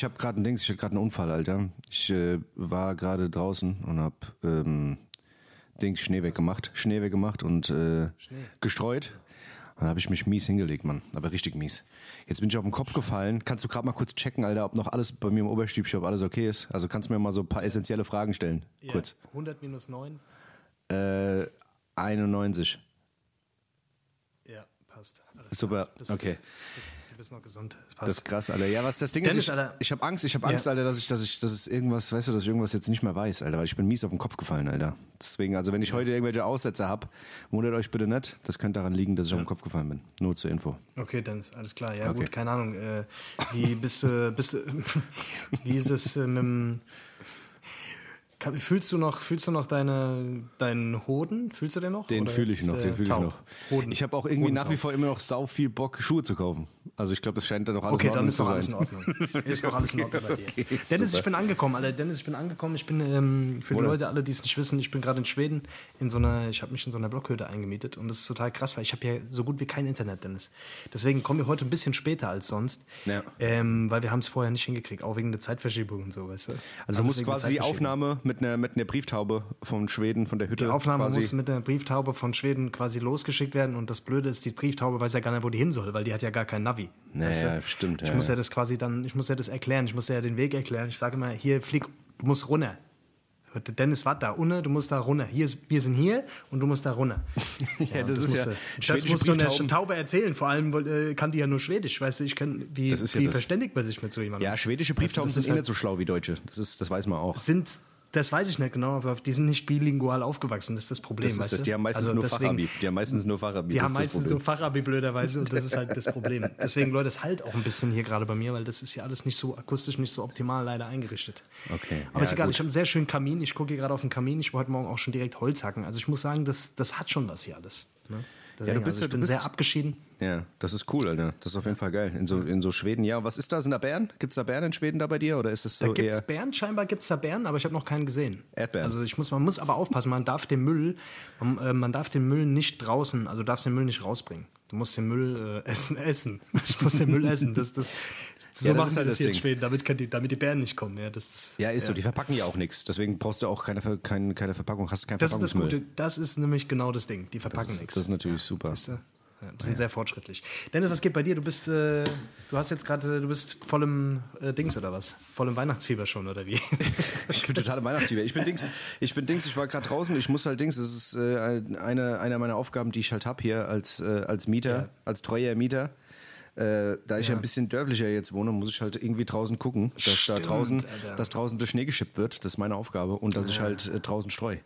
ich habe gerade ein Dings, ich hatte gerade einen Unfall, Alter. Ich äh, war gerade draußen und hab ähm, Dings Schnee weggemacht, Schnee weggemacht und äh, gestreut. Dann habe ich mich mies hingelegt, Mann. Aber richtig mies. Jetzt bin ich auf den Kopf gefallen. Kannst du gerade mal kurz checken, Alter, ob noch alles bei mir im Oberstübchen, ob alles okay ist? Also kannst du mir mal so ein paar essentielle Fragen stellen. Ja, Kurz. 100 minus 9. Äh, 91. Ja, passt. Alles Super, klar. Okay. Bist, du bist noch gesund. Das ist krass, Alter. Ja, was das Ding ist, Dennis, ich, Alter. ich habe Angst, ich habe Angst, Ja. Alter, dass ich, dass ich, dass es irgendwas, weißt du, dass ich irgendwas jetzt nicht mehr weiß, Alter, weil ich bin mies auf den Kopf gefallen, Alter. Deswegen, also wenn ich heute irgendwelche Aussätze habe, wundert euch bitte nicht. Das könnte daran liegen, dass ich auf den Kopf gefallen bin. Nur zur Info. Okay, Dennis, alles klar. Ja, Okay. gut, keine Ahnung. Äh, wie bist du, bist du, wie ist es äh, mit dem, Fühlst du noch, fühlst du noch deine, deinen Hoden? Fühlst du den noch? Den fühle ich ist noch, den fühle ich noch. Hoden. Ich habe auch irgendwie nach wie Hodentaub. vor immer noch sau viel Bock, Schuhe zu kaufen. Also ich glaube, das scheint dann noch alles Okay, in Ordnung dann ist zu doch sein. alles in Ordnung. Ist doch alles in Ordnung bei dir. okay, Dennis, super. ich bin angekommen, Alter. Dennis, ich bin angekommen. Ich bin ähm, für die? Leute, alle, die es nicht wissen, ich bin gerade in Schweden in so einer, ich habe mich in so einer Blockhütte eingemietet und das ist total krass, weil ich habe ja so gut wie kein Internet, Dennis. Deswegen kommen wir heute ein bisschen später als sonst, Ja. ähm, weil wir haben es vorher nicht hingekriegt, auch wegen der Zeitverschiebung und so, weißt du. Also du musst quasi die. Aufnahme mit einer, mit einer Brieftaube von Schweden, von der Hütte Die Aufnahme quasi. muss mit der Brieftaube von Schweden quasi losgeschickt werden und das Blöde ist, die Brieftaube weiß ja gar nicht, wo die hin soll, weil die hat ja gar kein Navi. Naja, stimmt, Ich ja, muss ja das quasi dann, ich muss ja das erklären, ich muss ja den Weg erklären. Ich sage immer, hier flieg, du musst runter. Dennis, warte da, unne, du musst da runter. Hier ist, wir sind hier und du musst da runter. Ja, das ist musst ja du- das musst du einer Brieftauben. Taube erzählen. Vor allem äh, kann die ja nur Schwedisch, weißt du, ich kann, wie, Das ja wie das. verständigt man sich mit so jemandem? Ja, schwedische Weißt du, Brieftauben das sind eh halt- nicht so schlau wie deutsche. Das, ist, das weiß man auch. sind, das weiß ich nicht genau, aber die sind nicht bilingual aufgewachsen, das ist das Problem. Das ist das. du? Die haben meistens Also nur deswegen- Fachabi. Die haben meistens nur Fachabi. Die haben meistens Problem. Fachabi blöderweise und das ist halt das Problem. Deswegen, Leute, es halt auch ein bisschen hier gerade bei mir, weil das ist ja alles nicht so akustisch, nicht so optimal leider eingerichtet. Okay, Aber ja, ist egal, gut. ich habe einen sehr schönen Kamin. Ich gucke hier gerade auf den Kamin. Ich wollte heute Morgen auch schon direkt Holz hacken. Also ich muss sagen, das, das hat schon was hier alles. Ne? Deswegen, bist also ja- ich du bin bist- sehr abgeschieden. Ja, das ist cool, Alter. Das ist auf jeden Fall geil. In so, in so Schweden, ja. Was ist da? Sind da Bären? Gibt es da Bären in Schweden da bei dir? Oder ist es so Da gibt es eher. Bären, scheinbar gibt es da Bären, aber ich habe noch keinen gesehen. Erdbeeren. Also ich muss, man muss aber aufpassen, man darf den Müll, man, äh, man darf den Müll nicht draußen, also darfst den Müll nicht rausbringen. Du musst den Müll äh, essen, essen. Ich muss den Müll essen. Das, das, so Ja, das machen halt das hier in. Schweden, damit, kann die, damit die Bären nicht kommen. Ja, das, Ja, ist so. Die verpacken ja auch nichts. Deswegen brauchst du auch keine, Ver- kein, keine Verpackung. Hast du kein das ist das. Gute. Das ist nämlich genau das Ding. Die verpacken nichts. das ist natürlich super. Siehst du? Ja, die sind sehr fortschrittlich. Dennis, was geht bei dir? Du bist, äh, du hast jetzt gerade, du bist voll im äh, Dings oder was? Voll im Weihnachtsfieber schon oder wie? Ich bin total im Weihnachtsfieber. Ich bin Dings, ich bin Dings, ich war gerade draußen, ich muss halt Dings, das ist äh, eine, eine meiner Aufgaben, die ich halt habe hier als, äh, als Mieter, Ja. als treuer Mieter. Äh, da ich Ja. ein bisschen dörflicher jetzt wohne, muss ich halt irgendwie draußen gucken, dass da Stimmt, draußen, Alter. dass draußen der Schnee geschippt wird. Das ist meine Aufgabe und dass ich halt äh, draußen streu.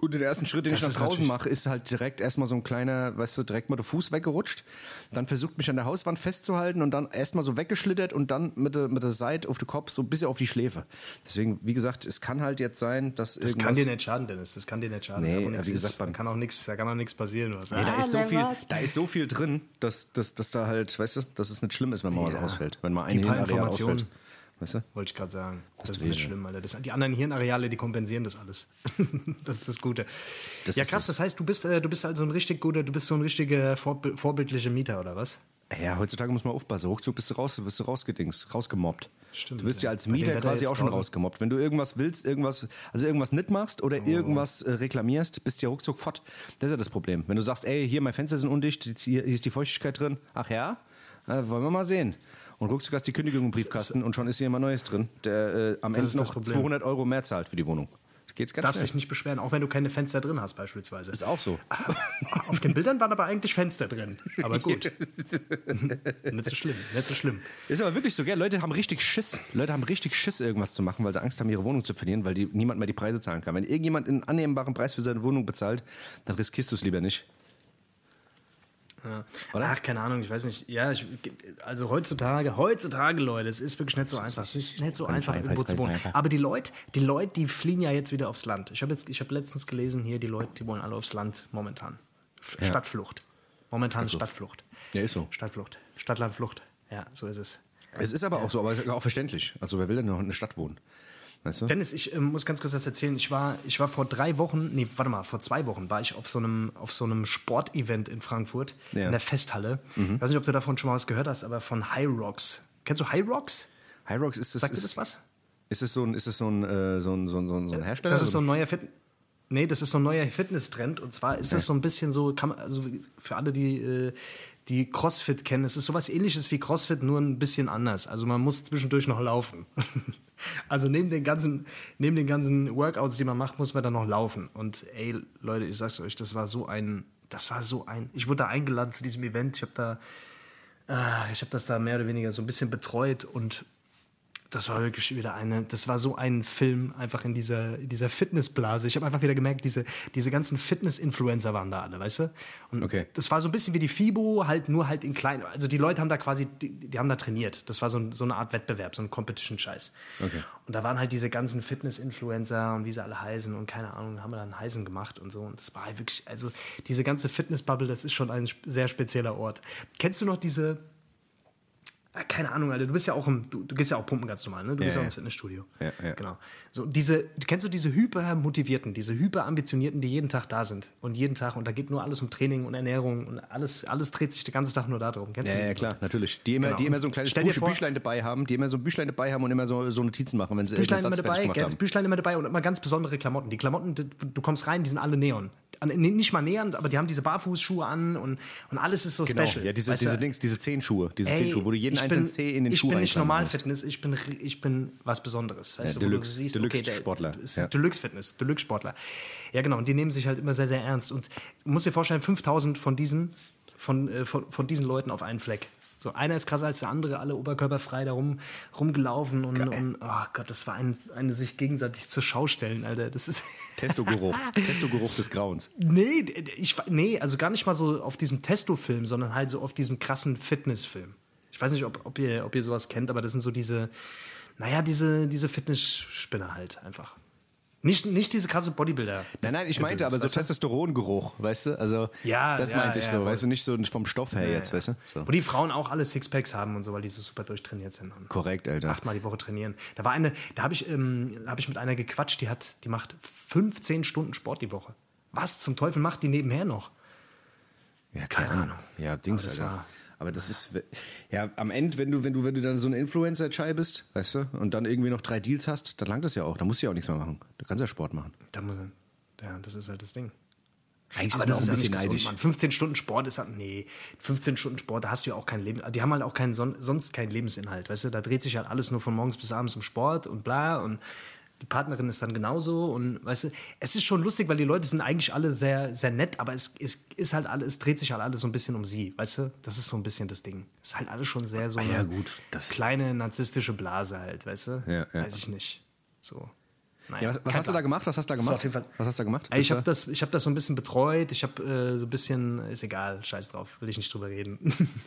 Und den ersten Schritt, den Das ich nach draußen mache, ist halt direkt erstmal so ein kleiner, weißt du, direkt mal der Fuß weggerutscht. Dann versucht mich an der Hauswand festzuhalten und dann erstmal so weggeschlittert und dann mit der, mit der Seite auf den Kopf so ein bisschen auf die Schläfe. Deswegen, wie gesagt, es kann halt jetzt sein, dass Das kann dir nicht schaden, Dennis. Das kann dir nicht schaden. Nee, wie gesagt, ist, da kann auch nichts, da kann auch nichts passieren. Was. Nee, da, Ah, ist so viel, was? da ist so viel drin, dass, dass, dass da halt, weißt du, dass es nicht schlimm ist, wenn mal was Ja. ausfällt. Wenn mal ein Hirnareal ausfällt. Weißt du? Wollte ich gerade sagen. Das, du ist nicht wieder. schlimm, Alter. Das, die anderen Hirnareale, die kompensieren das alles. das ist das Gute. Das ja, krass, das heißt, du bist, äh, du bist also ein richtig guter, du bist so ein richtiger vorb vorbildlicher Mieter, oder was? Ja, heutzutage muss man aufpassen. Ruckzuck bist du raus, wirst du rausgedings, rausgemobbt. Stimmt, du wirst ja ja. als Mieter quasi auch schon rausgemobbt. Wenn du irgendwas willst, irgendwas, also irgendwas nicht machst oder Oh. irgendwas äh, reklamierst, bist du ja ruckzuck fort. Das ist ja das Problem. Wenn du sagst, ey, hier, meine Fenster sind undicht, hier ist die Feuchtigkeit drin. Ach ja? Äh, wollen wir mal sehen. Und ruckzuck hast die Kündigung im Briefkasten und schon ist hier immer Neues drin, der äh, am Das Ende noch Problem. 200 Euro mehr zahlt für die Wohnung. Das geht ganz Darfst schnell. dich nicht beschweren, auch wenn du keine Fenster drin hast, beispielsweise. Ist auch so. Auf den Bildern waren aber eigentlich Fenster drin. Aber gut. nicht so schlimm, nicht so schlimm. Ist aber wirklich so, gell? Leute haben richtig Schiss. Leute haben richtig Schiss, irgendwas zu machen, weil sie Angst haben, ihre Wohnung zu verlieren, weil die, niemand mehr die Preise zahlen kann. Wenn irgendjemand einen annehmbaren Preis für seine Wohnung bezahlt, dann riskierst du es lieber nicht. Ja. Oder? Ach, keine Ahnung, ich weiß nicht. Ja, ich, also heutzutage, heutzutage, Leute, es ist wirklich nicht so einfach. Es ist nicht so einfach, einfach, irgendwo zu wohnen. Aber die Leute, die Leute, die fliehen ja jetzt wieder aufs Land. Ich habe habe letztens gelesen hier, die Leute, die wollen alle aufs Land momentan. Ja. Stadtflucht. Momentan Stadtflucht. Ja, ist so. Stadtflucht. Stadtlandflucht. Ja, so ist es. Es ist aber auch so, aber es ist auch verständlich. Also wer will denn noch in der Stadt wohnen? Weißt du? Dennis, ich ähm, muss ganz kurz das erzählen. Ich war, ich war vor drei Wochen, nee, warte mal, vor zwei Wochen war ich auf so einem, auf so einem Sportevent in Frankfurt, Ja. Mhm. in der Festhalle. Ich weiß nicht, ob du davon schon mal was gehört hast, aber von High Rocks. Kennst du High Rocks? Hyrox ist das. Sagt ist, das was? Ist es so ein, ist es so ein, äh, so ein, so ein, so ein, ein Hersteller? Das ist so ein neuer Fit Nee, das ist so ein neuer Fitness-Trend. Und zwar ist das so ein bisschen so, kann also für alle, die, äh, die CrossFit kennen, es ist sowas ähnliches wie CrossFit, nur ein bisschen anders. Also man muss zwischendurch noch laufen. also neben den ganzen, neben den ganzen Workouts, die man macht, muss man dann noch laufen. Und ey, Leute, ich sag's euch, das war so ein, das war so ein, ich wurde da eingeladen zu diesem Event, ich habe da, äh, ich habe das da mehr oder weniger so ein bisschen betreut und das war wirklich wieder eine, das war so ein Film einfach in dieser, dieser Fitnessblase. Ich habe einfach wieder gemerkt, diese, diese ganzen Fitness-Influencer waren da alle, weißt du? Und Okay. das war so ein bisschen wie die FIBO, halt nur halt in klein. Also die Leute haben da quasi, die, die haben da trainiert. Das war so, ein, so eine Art Wettbewerb, so ein Competition-Scheiß. Okay. Und da waren halt diese ganzen Fitness-Influencer und wie sie alle heißen und keine Ahnung, haben wir dann Heisen gemacht und so. Und das war halt wirklich, also diese ganze Fitness-Bubble, das ist schon ein sehr spezieller Ort. Kennst du noch diese, keine Ahnung, Alter, du bist ja auch im, du, du gehst ja auch pumpen ganz normal, ne? Du Ja, bist ja auch ins Fitnessstudio. Ja, ja. Genau. So, diese, kennst du diese hypermotivierten, diese hyperambitionierten, die jeden Tag da sind und jeden Tag und da geht nur alles um Training und Ernährung und alles, alles dreht sich den ganzen Tag nur darum. Kennst Ja, du ja, klar, Leute? natürlich. Die immer, Genau. die immer so ein kleines Buch, vor- Büchlein dabei haben, die immer so ein Büchlein dabei haben und immer so, so Notizen machen, wenn sie Büchlein den immer dabei, gemacht haben. Büchlein immer dabei und immer ganz besondere Klamotten. Die Klamotten, du, du kommst rein, die sind alle Neon. Nicht mal nähernd, aber die haben diese Barfußschuhe an und, und alles ist so Genau, special. ja, diese, weißt diese Dings, diese Zehenschuhe, diese Ey, Zehenschuhe, wo du jeden ich einzelnen bin- Zeh in den ich Schuh bin nicht normal musst. Fitness, ich bin, ich bin was Besonderes. Weißt Ja, du, Deluxe- du siehst, Deluxe okay, der, Sportler, ist ja. Deluxe Fitness, Deluxe Sportler. Ja, genau. Und die nehmen sich halt immer sehr, sehr ernst. Und du musst dir vorstellen, 5000 von diesen, von, äh, von, von diesen Leuten auf einen Fleck. So, einer ist krasser als der andere, alle oberkörperfrei da rum, rumgelaufen und, und oh Gott, das war ein, eine sich gegenseitig zur Schau stellen, Alter. Das ist. Testogeruch. Testogeruch des Grauens. Nee, ich, nee, also gar nicht mal so auf diesem Testo-Film, sondern halt so auf diesem krassen Fitness-Film. Ich weiß nicht, ob, ob, ihr, ob ihr sowas kennt, aber das sind so diese, naja, diese, diese Fitness-Spinner halt einfach. Nicht, nicht diese krasse Bodybuilder. Nein, nein, ich meinte aber so Weißt du? Testosterongeruch, weißt du? Also, Ja, das ja, meinte ich ja, so, voll. weißt du, nicht so vom Stoff her jetzt, weißt du? So. Wo die Frauen auch alle Sixpacks haben und so, weil die so super durchtrainiert sind. Und Korrekt, Alter. achtmal die Woche trainieren. Da war eine, da habe ich, ähm, hab ich mit einer gequatscht, die hat, die macht 15 Stunden Sport die Woche. Was zum Teufel macht die nebenher noch? Ja, Keine Ahnung. Ja, Dings, Alter. war- Aber das ist, ja, am Ende, wenn du, wenn du, wenn du dann so ein Influencer-Chai bist, weißt du, und dann irgendwie noch drei Deals hast, dann langt das ja auch. Da musst du ja auch nichts mehr machen. Du kannst ja Sport machen. Da muss, ja, das ist halt das Ding. Eigentlich Aber ist das auch ist ein bisschen gesund, neidisch. Mann. 15 Stunden Sport ist halt, nee, 15 Stunden Sport, da hast du ja auch kein Leben, die haben halt auch keinen, son sonst keinen Lebensinhalt, weißt du, da dreht sich halt alles nur von morgens bis abends um Sport und bla und die Partnerin ist dann genauso und weißt du, es ist schon lustig, weil die Leute sind eigentlich alle sehr, sehr nett, aber es, es ist halt alles, es dreht sich halt alles so ein bisschen um sie, weißt du, das ist so ein bisschen das Ding. Es ist halt alles schon sehr so eine Ah ja, gut, das- kleine narzisstische Blase halt, weißt du, Ja, ja. weiß ich nicht, so. Naja, Ja, was was hast du da gemacht? Was hast du da gemacht? Was hast du da gemacht? Ey, Ich habe das, ich hab das so ein bisschen betreut. Ich habe äh, so ein bisschen, ist egal, scheiß drauf, will ich nicht drüber reden.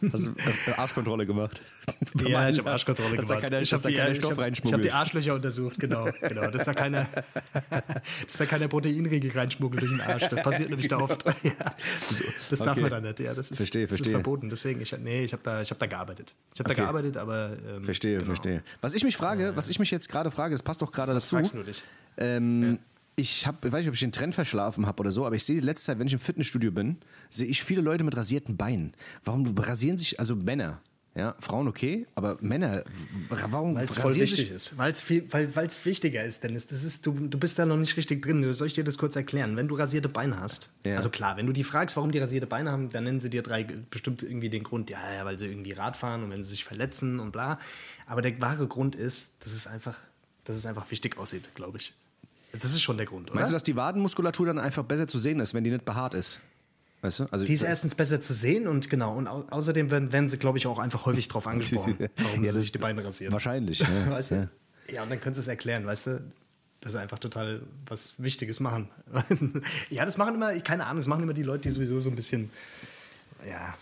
Hast du äh, Arschkontrolle gemacht? ja, ich habe Arschkontrolle dass da gemacht. keiner, ich dass habe da keiner ich Stoff hab, ich hab die Arschlöcher untersucht, genau. genau dass, da keiner, dass da keiner Proteinriegel reinschmuggelt durch den Arsch. Das passiert nämlich da oft. ja. Das darf Okay. man da nicht. Ja, das ist, Verstehe, das verstehe. ist verboten. Deswegen, ich, nee, ich habe da, ich hab da gearbeitet. Ich habe Okay. da gearbeitet, aber. Ähm, Verstehe, genau. verstehe. Was ich mich frage, was ich mich jetzt gerade frage, das passt doch gerade dazu. Fragst du dich? Ähm, Ich habe, weiß nicht, ob ich den Trend verschlafen habe oder so, aber ich sehe die letzte Zeit, wenn ich im Fitnessstudio bin, sehe ich viele Leute mit rasierten Beinen. Warum rasieren sich, also Männer, ja, Frauen okay, aber Männer, warum Weil es voll rasieren wichtig sich, ist. Weil's viel, weil es wichtiger ist, Dennis. Das ist, du, du bist da noch nicht richtig drin. Soll ich dir das kurz erklären? Wenn du rasierte Beine hast, Ja. also klar, wenn du die fragst, warum die rasierte Beine haben, dann nennen sie dir drei bestimmt irgendwie den Grund, ja, ja, weil sie irgendwie Rad fahren und wenn sie sich verletzen und bla. Aber der wahre Grund ist, dass es einfach, dass es einfach wichtig aussieht, glaube ich. Das ist schon der Grund, oder? Meinst du, dass die Wadenmuskulatur dann einfach besser zu sehen ist, wenn die nicht behaart ist? Weißt du? Also die ist erstens besser zu sehen und genau. Und au außerdem werden, werden sie, glaube ich, auch einfach häufig drauf angesprochen, warum Ja, sie das- sich die Beine rasieren. wahrscheinlich. Ja. Weißt du? Ja. und dann können sie es erklären, weißt du? Dass sie einfach total was Wichtiges machen. ja, das machen immer, keine Ahnung, das machen immer die Leute, die sowieso so ein bisschen, ja,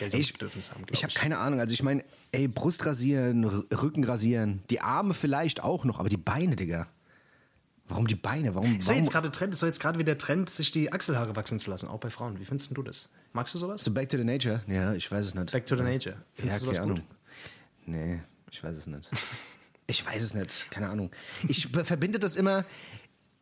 Geltungsbedürfnis haben, glaube Ich habe keine Ahnung. Also ich meine, ey, Brust rasieren, Rücken rasieren, die Arme vielleicht auch noch, aber die Beine, Digga. Warum die Beine? Warum? Ist ja jetzt gerade Trend, ist jetzt gerade wieder Trend, sich die Achselhaare wachsen zu lassen, auch bei Frauen. Wie findest du das? Magst du sowas? so Back to the Nature? Ja, ich weiß es nicht. Back to the Nature. ja, Findest du keine sowas Ahnung. gut? Nee, ich weiß es nicht. Ich weiß es nicht, keine Ahnung. Ich verbinde das immer,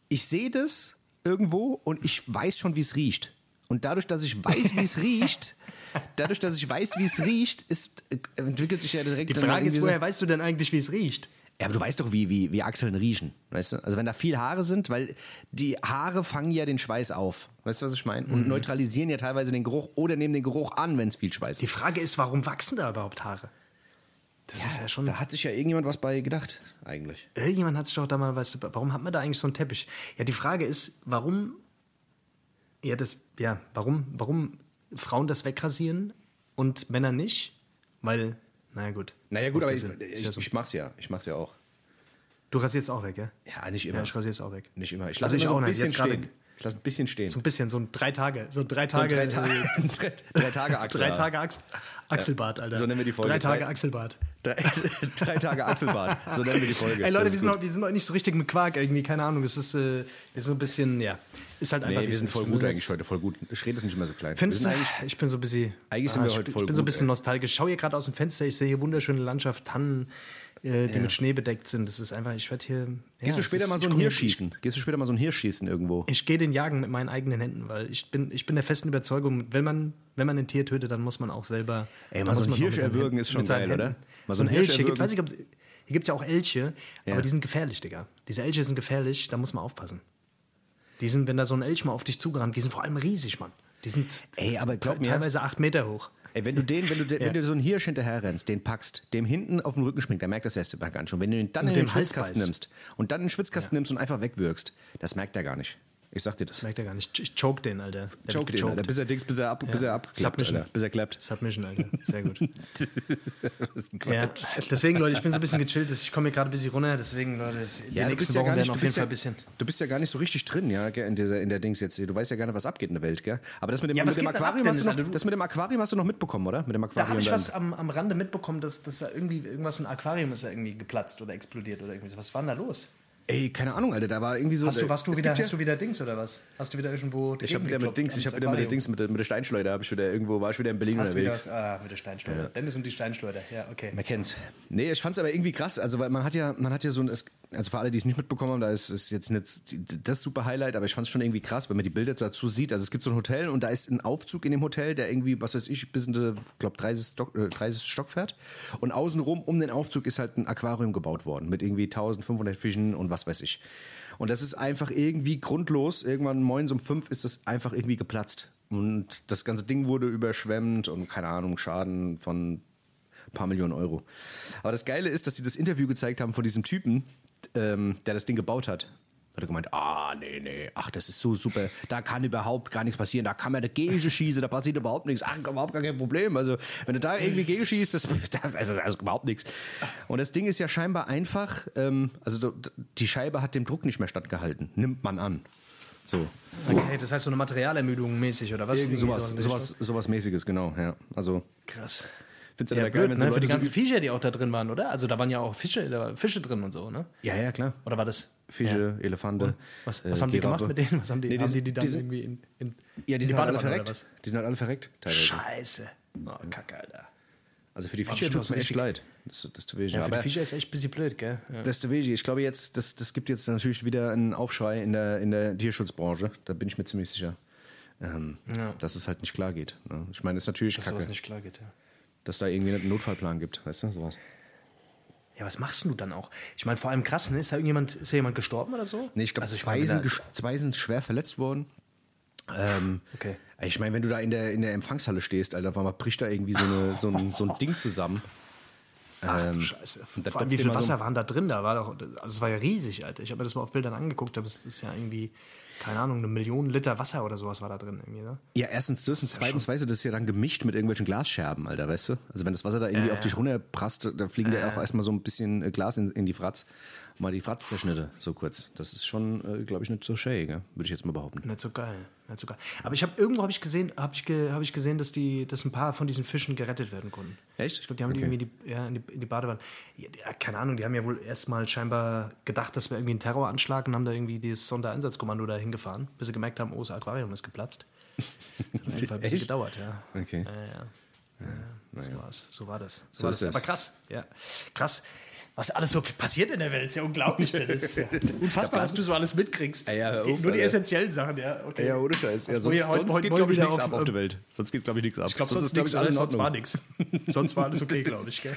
ich sehe das irgendwo und ich weiß schon, wie es riecht. Und dadurch, dass ich weiß, wie es riecht, dadurch, dass ich weiß, wie es riecht, ist, äh, entwickelt sich ja direkt Die Frage ist, irgendwie so- woher weißt du denn eigentlich, wie es riecht? Ja, aber du weißt doch, wie, wie, wie Achseln riechen, weißt du? Also wenn da viel Haare sind, weil die Haare fangen ja den Schweiß auf, weißt du, was ich meine? Und neutralisieren ja teilweise den Geruch oder nehmen den Geruch an, wenn es viel Schweiß Die ist. Frage ist, warum wachsen da überhaupt Haare? Das ist ja schon. Da hat sich ja irgendjemand was bei gedacht, eigentlich. Irgendjemand hat sich doch da mal, weißt du, warum hat man da eigentlich so einen Teppich? Ja, die Frage ist, warum, ja, das, ja, warum, warum Frauen das wegrasieren und Männer nicht? Weil, naja, gut. Naja gut, aber ja ich, ich, ja so. ich mach's ja, ich mach's ja auch. Du rasierst auch weg, ja? Ja, nicht immer. Ja, ich rasiere es auch weg. nicht immer. Ich Also lasse ich immer so auch ein nicht. bisschen Jetzt stehen. Ich lasse ein bisschen stehen. So ein bisschen, so ein drei Tage, so ein drei So Tage, drei, Tage, äh, drei, drei Tage Achsel. drei Tage Achs Achselbart, Alter. So nennen wir die Folge. Drei Tage Drei- Achselbart. Drei, drei Tage Achselbart. So nennen wir die Folge. Ey Leute, wir ist sind, gut. heute, wir sind heute nicht so richtig mit Quark irgendwie, keine Ahnung. Es ist, äh, wir sind so ein bisschen, ja, ist halt einfach Nee, wir sind ist. voll Wir gut eigentlich heute, voll gut. Schred ist nicht mehr so klein. Findest wir du? Ich bin so ein bisschen. Eigentlich sind wir ich, heute voll Ich bin so ein gut, bisschen nostalgisch. Ich schaue hier gerade aus dem Fenster, ich sehe hier wunderschöne Landschaft, Tannen, äh, die mit Schnee bedeckt sind. Das ist einfach, ich werde hier. Ja, Gehst du später ist, mal so ich ein Hirsch schießen? Gehst du später mal so ein Hirsch schießen irgendwo? Ich, ich gehe den jagen mit meinen eigenen Händen, weil ich bin, ich bin der festen Überzeugung, wenn man, wenn man ein Tier tötet, dann muss man auch selber. Ey, mal muss so auch Hirsch erwürgen ist schon geil, oder? Mal so ein Hirsch. Hier gibt erwürgen. es hier gibt es ja auch Elche, Ja. aber die sind gefährlich, Digga. Diese Elche sind gefährlich, da muss man aufpassen. Die sind, wenn da so ein Elch mal auf dich zugerannt, die sind vor allem riesig, Mann. Die sind Ey, aber glaub mir- teilweise acht Meter hoch. Ey, wenn du den, wenn du, den, wenn du so einen Hirsch hinterher rennst, den packst, dem hinten auf den Rücken springt, der merkt das erste Mal gar nicht. Und wenn du ihn dann Und in den Hals Schwitzkasten nimmst und dann in den Schwitzkasten nimmst und einfach wegwirkst, das merkt er gar nicht. Ich sag dir das. Merkt er gar nicht. Ich choke den, Alter. Der Choke den. Alter, bis er Dings, bis er ab, bis er abklappt, Submission. Alter, bis er klappt. Submission, Alter. Sehr gut. das ist ein Ja, deswegen, Leute, ich bin so ein bisschen gechillt. Ich komme hier gerade ein bisschen runter. Deswegen, Leute, die Ja, du nächsten bist ja nicht, werden du auf jeden bist Fall ja, ein bisschen. du bist ja gar nicht so richtig drin, ja, in dieser, in der Dings jetzt. Du weißt ja gar nicht, was abgeht in der Welt, gell? Aber das mit dem, Ja, mit dem denn ab, Aquarium hast du noch, das mit dem Aquarium hast du noch mitbekommen, oder? Mit dem Da Aquarium. habe ich dann. was am, am Rande mitbekommen, dass, dass da irgendwie irgendwas, ein Aquarium ist da irgendwie geplatzt oder explodiert oder irgendwie. Was war denn da los? Ey, keine Ahnung, Alter, da war irgendwie so. Hast du, warst du wieder, gibt ja- hast du wieder Dings oder was? Hast du wieder irgendwo. Ich habe wieder mit Dings, ich habe wieder mit der Dings, mit der, mit der Steinschleuder, habe ich wieder irgendwo, war ich wieder in Berlin Hast wieder unterwegs. was? Ah, mit der Steinschleuder. Dennis und die Steinschleuder. Ja, okay. Man kennt's. Nee, ich fand's aber irgendwie krass. Also, weil man hat ja, man hat ja so ein, es- also für alle, die es nicht mitbekommen haben, da ist, ist jetzt nicht das super Highlight, aber ich fand's schon irgendwie krass, wenn man die Bilder dazu sieht. Also, es gibt so ein Hotel und da ist ein Aufzug in dem Hotel, der irgendwie, was weiß ich, bis in, die, glaub, 30 Stock, äh, 30 Stock fährt. Und außenrum um den Aufzug ist halt ein Aquarium gebaut worden mit irgendwie 1500 Fischen und was weiß ich. Und das ist einfach irgendwie grundlos. Irgendwann morgens um fünf ist das einfach irgendwie geplatzt. Und das ganze Ding wurde überschwemmt und keine Ahnung, Schaden von paar Millionen Euro. Aber das Geile ist, dass sie das Interview gezeigt haben von diesem Typen, ähm, der das Ding gebaut hat. Hat er gemeint, ah, nee, nee, ach, das ist so super, da kann überhaupt gar nichts passieren, da kann man dagegen schießen, da passiert überhaupt nichts, ach, überhaupt gar kein Problem. Also, wenn du da irgendwie gegen schießt, das, also, also überhaupt nichts. Und das Ding ist ja scheinbar einfach, ähm, also die Scheibe hat dem Druck nicht mehr standgehalten, nimmt man an. So. Okay, das heißt so eine Materialermüdung mäßig oder was? Irgend sowas, sowas, sowas mäßiges, genau, ja. Also, Krass. Find's Ja, aber blöd, wenn ne? so Für die ganzen so, Viecher, die auch da drin waren, oder? Also da waren ja auch Fische, da Fische drin und so, ne? Ja, ja, klar. Oder war das? Fische, Elefante. Was, äh, was haben die gemacht mit denen? Was haben die, Nee, haben die, die dann die sind- irgendwie in, in Ja, die sind halt alle verreckt. Die sind halt alle verreckt, teilweise. Scheiße. Oh, Kacke, Alter. Also für die bestimmt tut es mir echt leid. Das, das. Ja, für Aber die Viecher ist echt ein bisschen blöd, gell? Ja. das weh. Ich glaube jetzt, das, das gibt jetzt natürlich wieder einen Aufschrei in der, in der Tierschutzbranche. Da bin ich mir ziemlich sicher. Ähm, Ja. Dass es halt nicht klar geht. Ne? Ich meine, es ist natürlich Dass kacke, sowas nicht klar geht, ja. Dass da irgendwie einen Notfallplan gibt. Weißt du, sowas. Ja, was machst du dann auch? Ich meine, vor allem krass, ne? Ist da irgendjemand, ist da jemand gestorben oder so? Nee, ich glaube, also zwei, zwei sind schwer verletzt worden. Ähm, Okay. Ich meine, wenn du da in der, in der Empfangshalle stehst, Alter, einmal bricht da irgendwie so, eine, so, ein, so ein Ding zusammen. Ach du Ähm, Scheiße. Vor allem, wie viel immer so- Wasser waren da drin? Da war doch, also es war ja riesig, Alter. Ich habe mir das mal auf Bildern angeguckt, aber es ist ja irgendwie, keine Ahnung, eine Million Liter Wasser oder sowas war da drin irgendwie, ne? Ja, erstens das und zweitens, weißt du, das ist ja dann gemischt mit irgendwelchen Glasscherben, Alter, weißt du? Also wenn das Wasser da irgendwie Ja, auf dich runterprasst, da fliegen dir auch erstmal so ein bisschen äh, Glas in, in die Fratz. Mal die Fratz zerschnitte, so kurz. Das ist schon, äh, glaube ich, nicht so gell? würde ich jetzt mal behaupten. Nicht so geil, nicht so geil. Aber ich habe irgendwo habe ich gesehen, habe ich, ge, hab ich gesehen, dass die, dass ein paar von diesen Fischen gerettet werden konnten. Echt? Ich glaube, die haben die Okay. irgendwie die, ja, in, die, in die Badewanne. Ja, die- ja, keine Ahnung, die haben ja wohl erstmal scheinbar gedacht, das wäre irgendwie ein Terroranschlag und haben da irgendwie das Sondereinsatzkommando da hingefahren, bis sie gemerkt haben, oh, das Aquarium ist geplatzt. Das hat auf jeden Fall ein bisschen Echt? gedauert, ja. Okay. Ja, ja. ja, so, war's. so war das. So, So war das. es. Aber krass, ja. Krass. Was alles so passiert in der Welt, ist ja unglaublich. Das ist ja unfassbar, was du so alles mitkriegst. Ja, ja, die, auf, nur die essentiellen Sachen, ja. Okay. Ja, ohne Scheiß. Ja, Also sonst heute- sonst heute geht, glaube ich, nichts ab auf ähm, der Welt. Sonst geht, glaube ich, nichts ab. Ich glaube, sonst, ich, alles sonst war nichts. sonst war alles okay, glaube ich.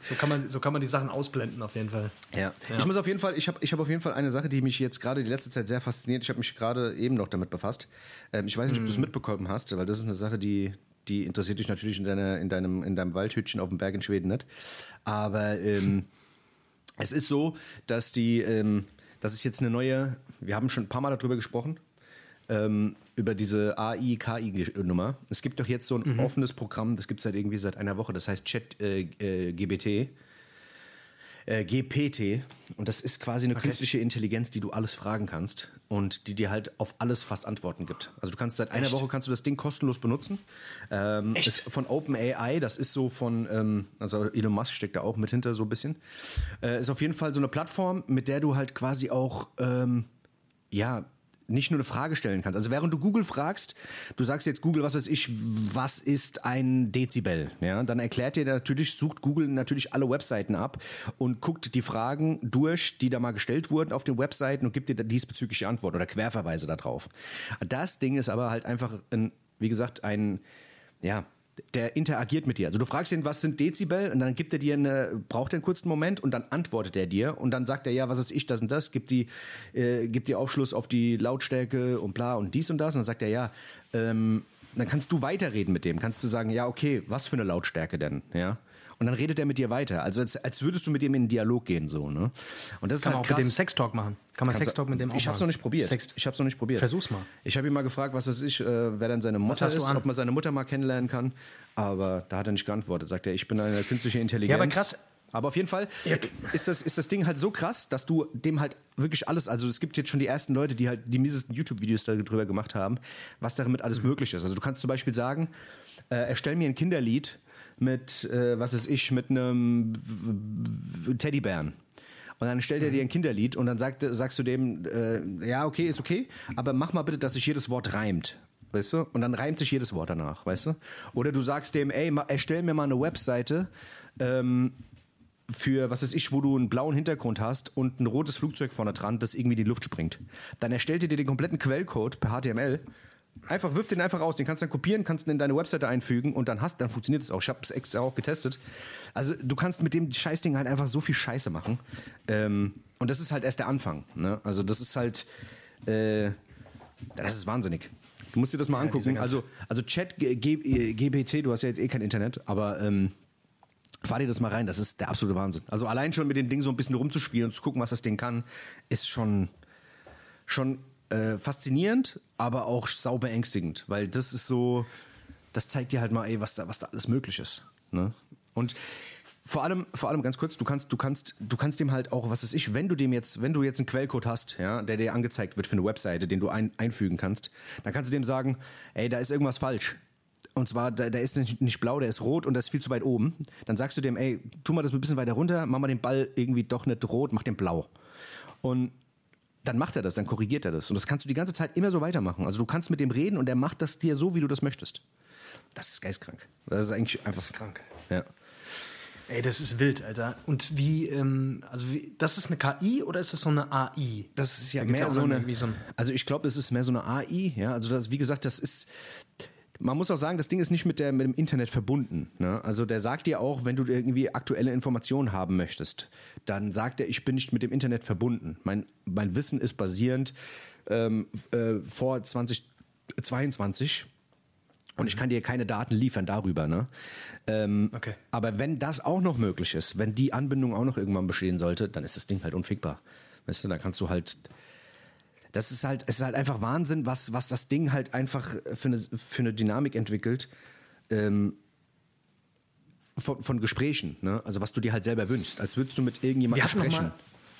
So, kann man, so kann man die Sachen ausblenden, auf jeden Fall. Ja. Ich muss auf jeden Fall, ich habe ich hab auf jeden Fall eine Sache, die mich jetzt gerade die letzte Zeit sehr fasziniert. Ich habe mich gerade eben noch damit befasst. Ähm, ich weiß nicht, ob du es mitbekommen hast, weil das ist eine Sache, die, die interessiert dich natürlich in, deiner, in, deinem, in deinem Waldhütchen auf dem Berg in Schweden nicht. Aber ähm, es ist so, dass die, ähm, das ist jetzt eine neue, wir haben schon ein paar Mal darüber gesprochen, ähm, über diese AI-KI-Nummer. Es gibt doch jetzt so ein offenes Programm, das gibt es seit irgendwie seit einer Woche, das heißt Chat äh, äh. Äh, GPT und das ist quasi eine künstliche Intelligenz, die du alles fragen kannst und die dir halt auf alles fast Antworten gibt. Also du kannst seit einer Echt? Woche kannst du das Ding kostenlos benutzen. Ähm, Echt? Ist von OpenAI, das ist so von, ähm, also Elon Musk steckt da auch mit hinter so ein bisschen. Äh, ist auf jeden Fall so eine Plattform, mit der du halt quasi auch ähm, ja, nicht nur eine Frage stellen kannst. Also während du Google fragst, du sagst jetzt Google, was weiß ich, was ist ein Dezibel? Ja, dann erklärt dir natürlich, sucht Google natürlich alle Webseiten ab und guckt die Fragen durch, die da mal gestellt wurden auf den Webseiten und gibt dir diesbezügliche Antworten oder Querverweise darauf. Das Ding ist aber halt einfach ein, wie gesagt, ein, ja, der interagiert mit dir. Also du fragst ihn, was sind Dezibel? Und dann gibt er dir eine, braucht er einen kurzen Moment und dann antwortet er dir. Und dann sagt er, ja, was ist ich, das und das, gibt die, äh, gibt dir Aufschluss auf die Lautstärke und bla und dies und das? Und dann sagt er, ja, ähm, dann kannst du weiterreden mit dem, kannst du sagen, ja, okay, was für eine Lautstärke denn, ja? Und dann redet er mit dir weiter, also als, als würdest du mit ihm in einen Dialog gehen, so, ne? Und das ist Kann man halt auch krass. mit dem Sextalk machen. Kann man Sextalk mit dem auch Ich hab's noch nicht probiert. Sex Ich hab's noch nicht probiert. Versuch's mal. Ich habe ihn mal gefragt, was weiß ich, äh, wer dann seine Mutter ist, an? ob man seine Mutter mal kennenlernen kann. Aber da hat er nicht geantwortet. Sagt er, ich bin eine künstliche Intelligenz. Ja, aber krass. Aber auf jeden Fall Ja. ist, das, ist das Ding halt so krass, dass du dem halt wirklich alles, also es gibt jetzt schon die ersten Leute, die halt die miesesten YouTube-Videos darüber gemacht haben, was damit alles möglich ist. Also du kannst zum Beispiel sagen, äh, erstell mir ein Kinderlied mit, äh, was weiß ich, mit einem Teddybären. Und dann stellt er dir ein Kinderlied und dann sagt, sagst du dem, äh, ja, okay, ist okay, aber mach mal bitte, dass sich jedes Wort reimt. Weißt du? Und dann reimt sich jedes Wort danach, weißt du? Oder du sagst dem, ey, erstell mir mal eine Webseite ähm, für, was weiß ich, wo du einen blauen Hintergrund hast und ein rotes Flugzeug vorne dran, das irgendwie in die Luft springt. Dann erstellt er dir den kompletten Quellcode per HTML. Einfach wirf den einfach aus, den kannst du dann kopieren, kannst ihn in deine Webseite einfügen und dann hast, dann funktioniert es auch. Ich habe es extra auch getestet. Also du kannst mit dem Scheißding halt einfach so viel Scheiße machen. Ähm, und das ist halt erst der Anfang. Ne? Also das ist halt, äh, das ist wahnsinnig. Du musst dir das mal diese angucken. Also, also Chat, G G GBT, du hast ja jetzt eh kein Internet, aber ähm, fahr dir das mal rein. Das ist der absolute Wahnsinn. Also allein schon mit dem Ding so ein bisschen rumzuspielen und zu gucken, was das Ding kann, ist schon, schon äh, faszinierend, aber auch sau beängstigend, weil das ist so, das zeigt dir halt mal, ey, was da, was da alles möglich ist. Ne? Und vor allem, vor allem ganz kurz, du kannst, du kannst, du kannst dem halt auch, was ist ich, wenn du dem jetzt, wenn du jetzt einen Quellcode hast, ja, der dir angezeigt wird für eine Webseite, den du ein, einfügen kannst, dann kannst du dem sagen, ey, da ist irgendwas falsch. Und zwar, da, der ist nicht, nicht blau, der ist rot und der ist viel zu weit oben. Dann sagst du dem, ey, tu mal das ein bisschen weiter runter, mach mal den Ball irgendwie doch nicht rot, mach den blau. Und dann macht er das, dann korrigiert er das. Und das kannst du die ganze Zeit immer so weitermachen. Also du kannst mit dem reden und er macht das dir so, wie du das möchtest. Das ist geistkrank. Das ist eigentlich einfach krank. Ja. Ey, das ist wild, Alter. Und wie, ähm, also wie, das ist eine KI oder ist das so eine AI? Das ist ja Da mehr auch so eine. so ein- also ich glaube, das ist mehr so eine AI. Ja, also das, wie gesagt, das ist. Man muss auch sagen, das Ding ist nicht mit, der, mit dem Internet verbunden. Ne? Also der sagt dir auch, wenn du irgendwie aktuelle Informationen haben möchtest, dann sagt er, ich bin nicht mit dem Internet verbunden. Mein, mein Wissen ist basierend ähm, äh, vor 2022 und ich kann dir keine Daten liefern darüber. Ne? Ähm, Okay. Aber wenn das auch noch möglich ist, wenn die Anbindung auch noch irgendwann bestehen sollte, dann ist das Ding halt unfickbar. Weißt du, dann kannst du halt. Das ist halt, es ist halt einfach Wahnsinn, was, was das Ding halt einfach für eine, für eine Dynamik entwickelt. Ähm, von, von Gesprächen, ne? Also was du dir halt selber wünschst, als würdest du mit irgendjemandem sprechen. mal-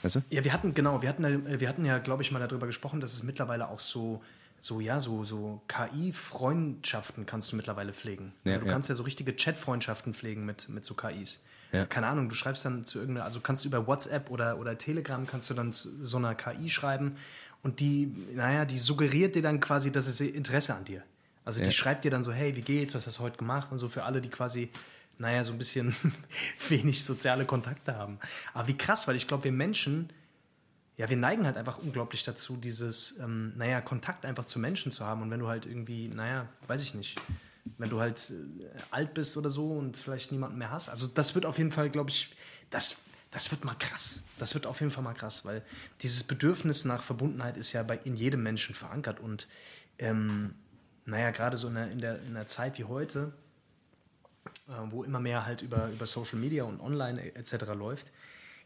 Weißt du? Ja, wir hatten, genau, wir hatten, äh, wir hatten ja, glaube ich, mal darüber gesprochen, dass es mittlerweile auch so, so ja, so, so KI-Freundschaften kannst du mittlerweile pflegen. Also Ja, du ja. kannst ja so richtige Chat-Freundschaften pflegen mit, mit so KIs. Ja. Keine Ahnung, du schreibst dann zu irgendeiner, also kannst du über WhatsApp oder, oder Telegram kannst du dann zu so einer KI schreiben und die, naja, die suggeriert dir dann quasi, dass es Interesse an dir. Also die Ja. schreibt dir dann so, hey, wie geht's, was hast du heute gemacht und so für alle, die quasi naja, so ein bisschen wenig soziale Kontakte haben. Aber wie krass, weil ich glaube, wir Menschen, ja, wir neigen halt einfach unglaublich dazu, dieses, ähm, naja, Kontakt einfach zu Menschen zu haben. Und wenn du halt irgendwie, naja, weiß ich nicht, wenn du halt äh, alt bist oder so und vielleicht niemanden mehr hast. Also das wird auf jeden Fall, glaube ich, das, das wird mal krass. Das wird auf jeden Fall mal krass, weil dieses Bedürfnis nach Verbundenheit ist ja bei, in jedem Menschen verankert. Und ähm, naja, gerade so in der, in, der, in der Zeit wie heute, äh, wo immer mehr halt über, über Social Media und Online etc. läuft,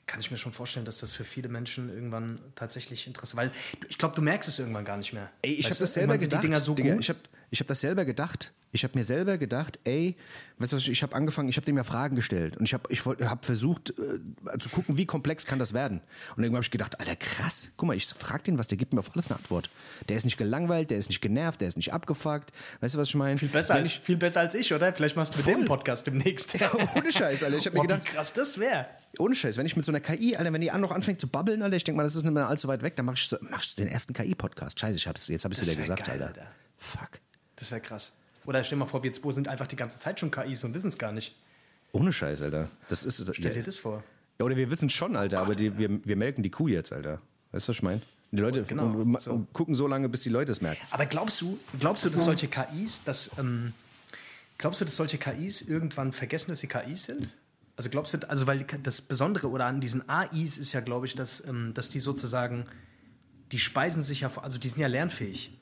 kann ich mir schon vorstellen, dass das für viele Menschen irgendwann tatsächlich interessant ist. Weil ich glaube, du merkst es irgendwann gar nicht mehr. Ey, ich habe das selber gedacht. So Digga, ich habe ich hab das selber gedacht. Ich habe mir selber gedacht, ey, weißt du, ich habe angefangen, ich habe dem ja Fragen gestellt und ich habe ich hab versucht äh, zu gucken, wie komplex kann das werden. Und irgendwann habe ich gedacht, Alter, krass, guck mal, ich frage den was, der gibt mir auf alles eine Antwort. Der ist nicht gelangweilt, der ist nicht genervt, der ist nicht abgefuckt. Weißt du, was ich meine? Viel besser, als, ich, viel besser als ich, oder? Vielleicht machst du mit dem Podcast demnächst. ohne Scheiß, Alter. Ich habe mir gedacht, wie krass das wäre. Ohne Scheiß, wenn ich mit so einer KI, Alter, wenn die an noch anfängt zu babbeln, Alter, ich denke mal, das ist nicht mehr allzu weit weg, dann mach ich, so, mach ich den ersten KI-Podcast. Scheiße, ich hab's, jetzt habe ich wieder gesagt, geil, Alter. Alter. Fuck. Das wäre krass. Oder stell dir mal vor, wir zwei sind einfach die ganze Zeit schon KIs und wissen es gar nicht. Ohne Scheiß, Alter. Das ist, stell dir das vor. Ja, oder wir wissen schon, Alter, oh aber die, wir, wir melken die Kuh jetzt, Alter. Weißt du, was ich meine? Die Leute genau, so. gucken so lange, bis die Leute es merken. Aber glaubst du, glaubst du, dass solche KIs, dass, ähm, glaubst du, dass solche KIs irgendwann vergessen, dass sie KIs sind? Also glaubst du, also weil das Besondere oder an diesen AIs ist ja, glaube ich, dass, ähm, dass die sozusagen, die speisen sich ja, also die sind ja lernfähig.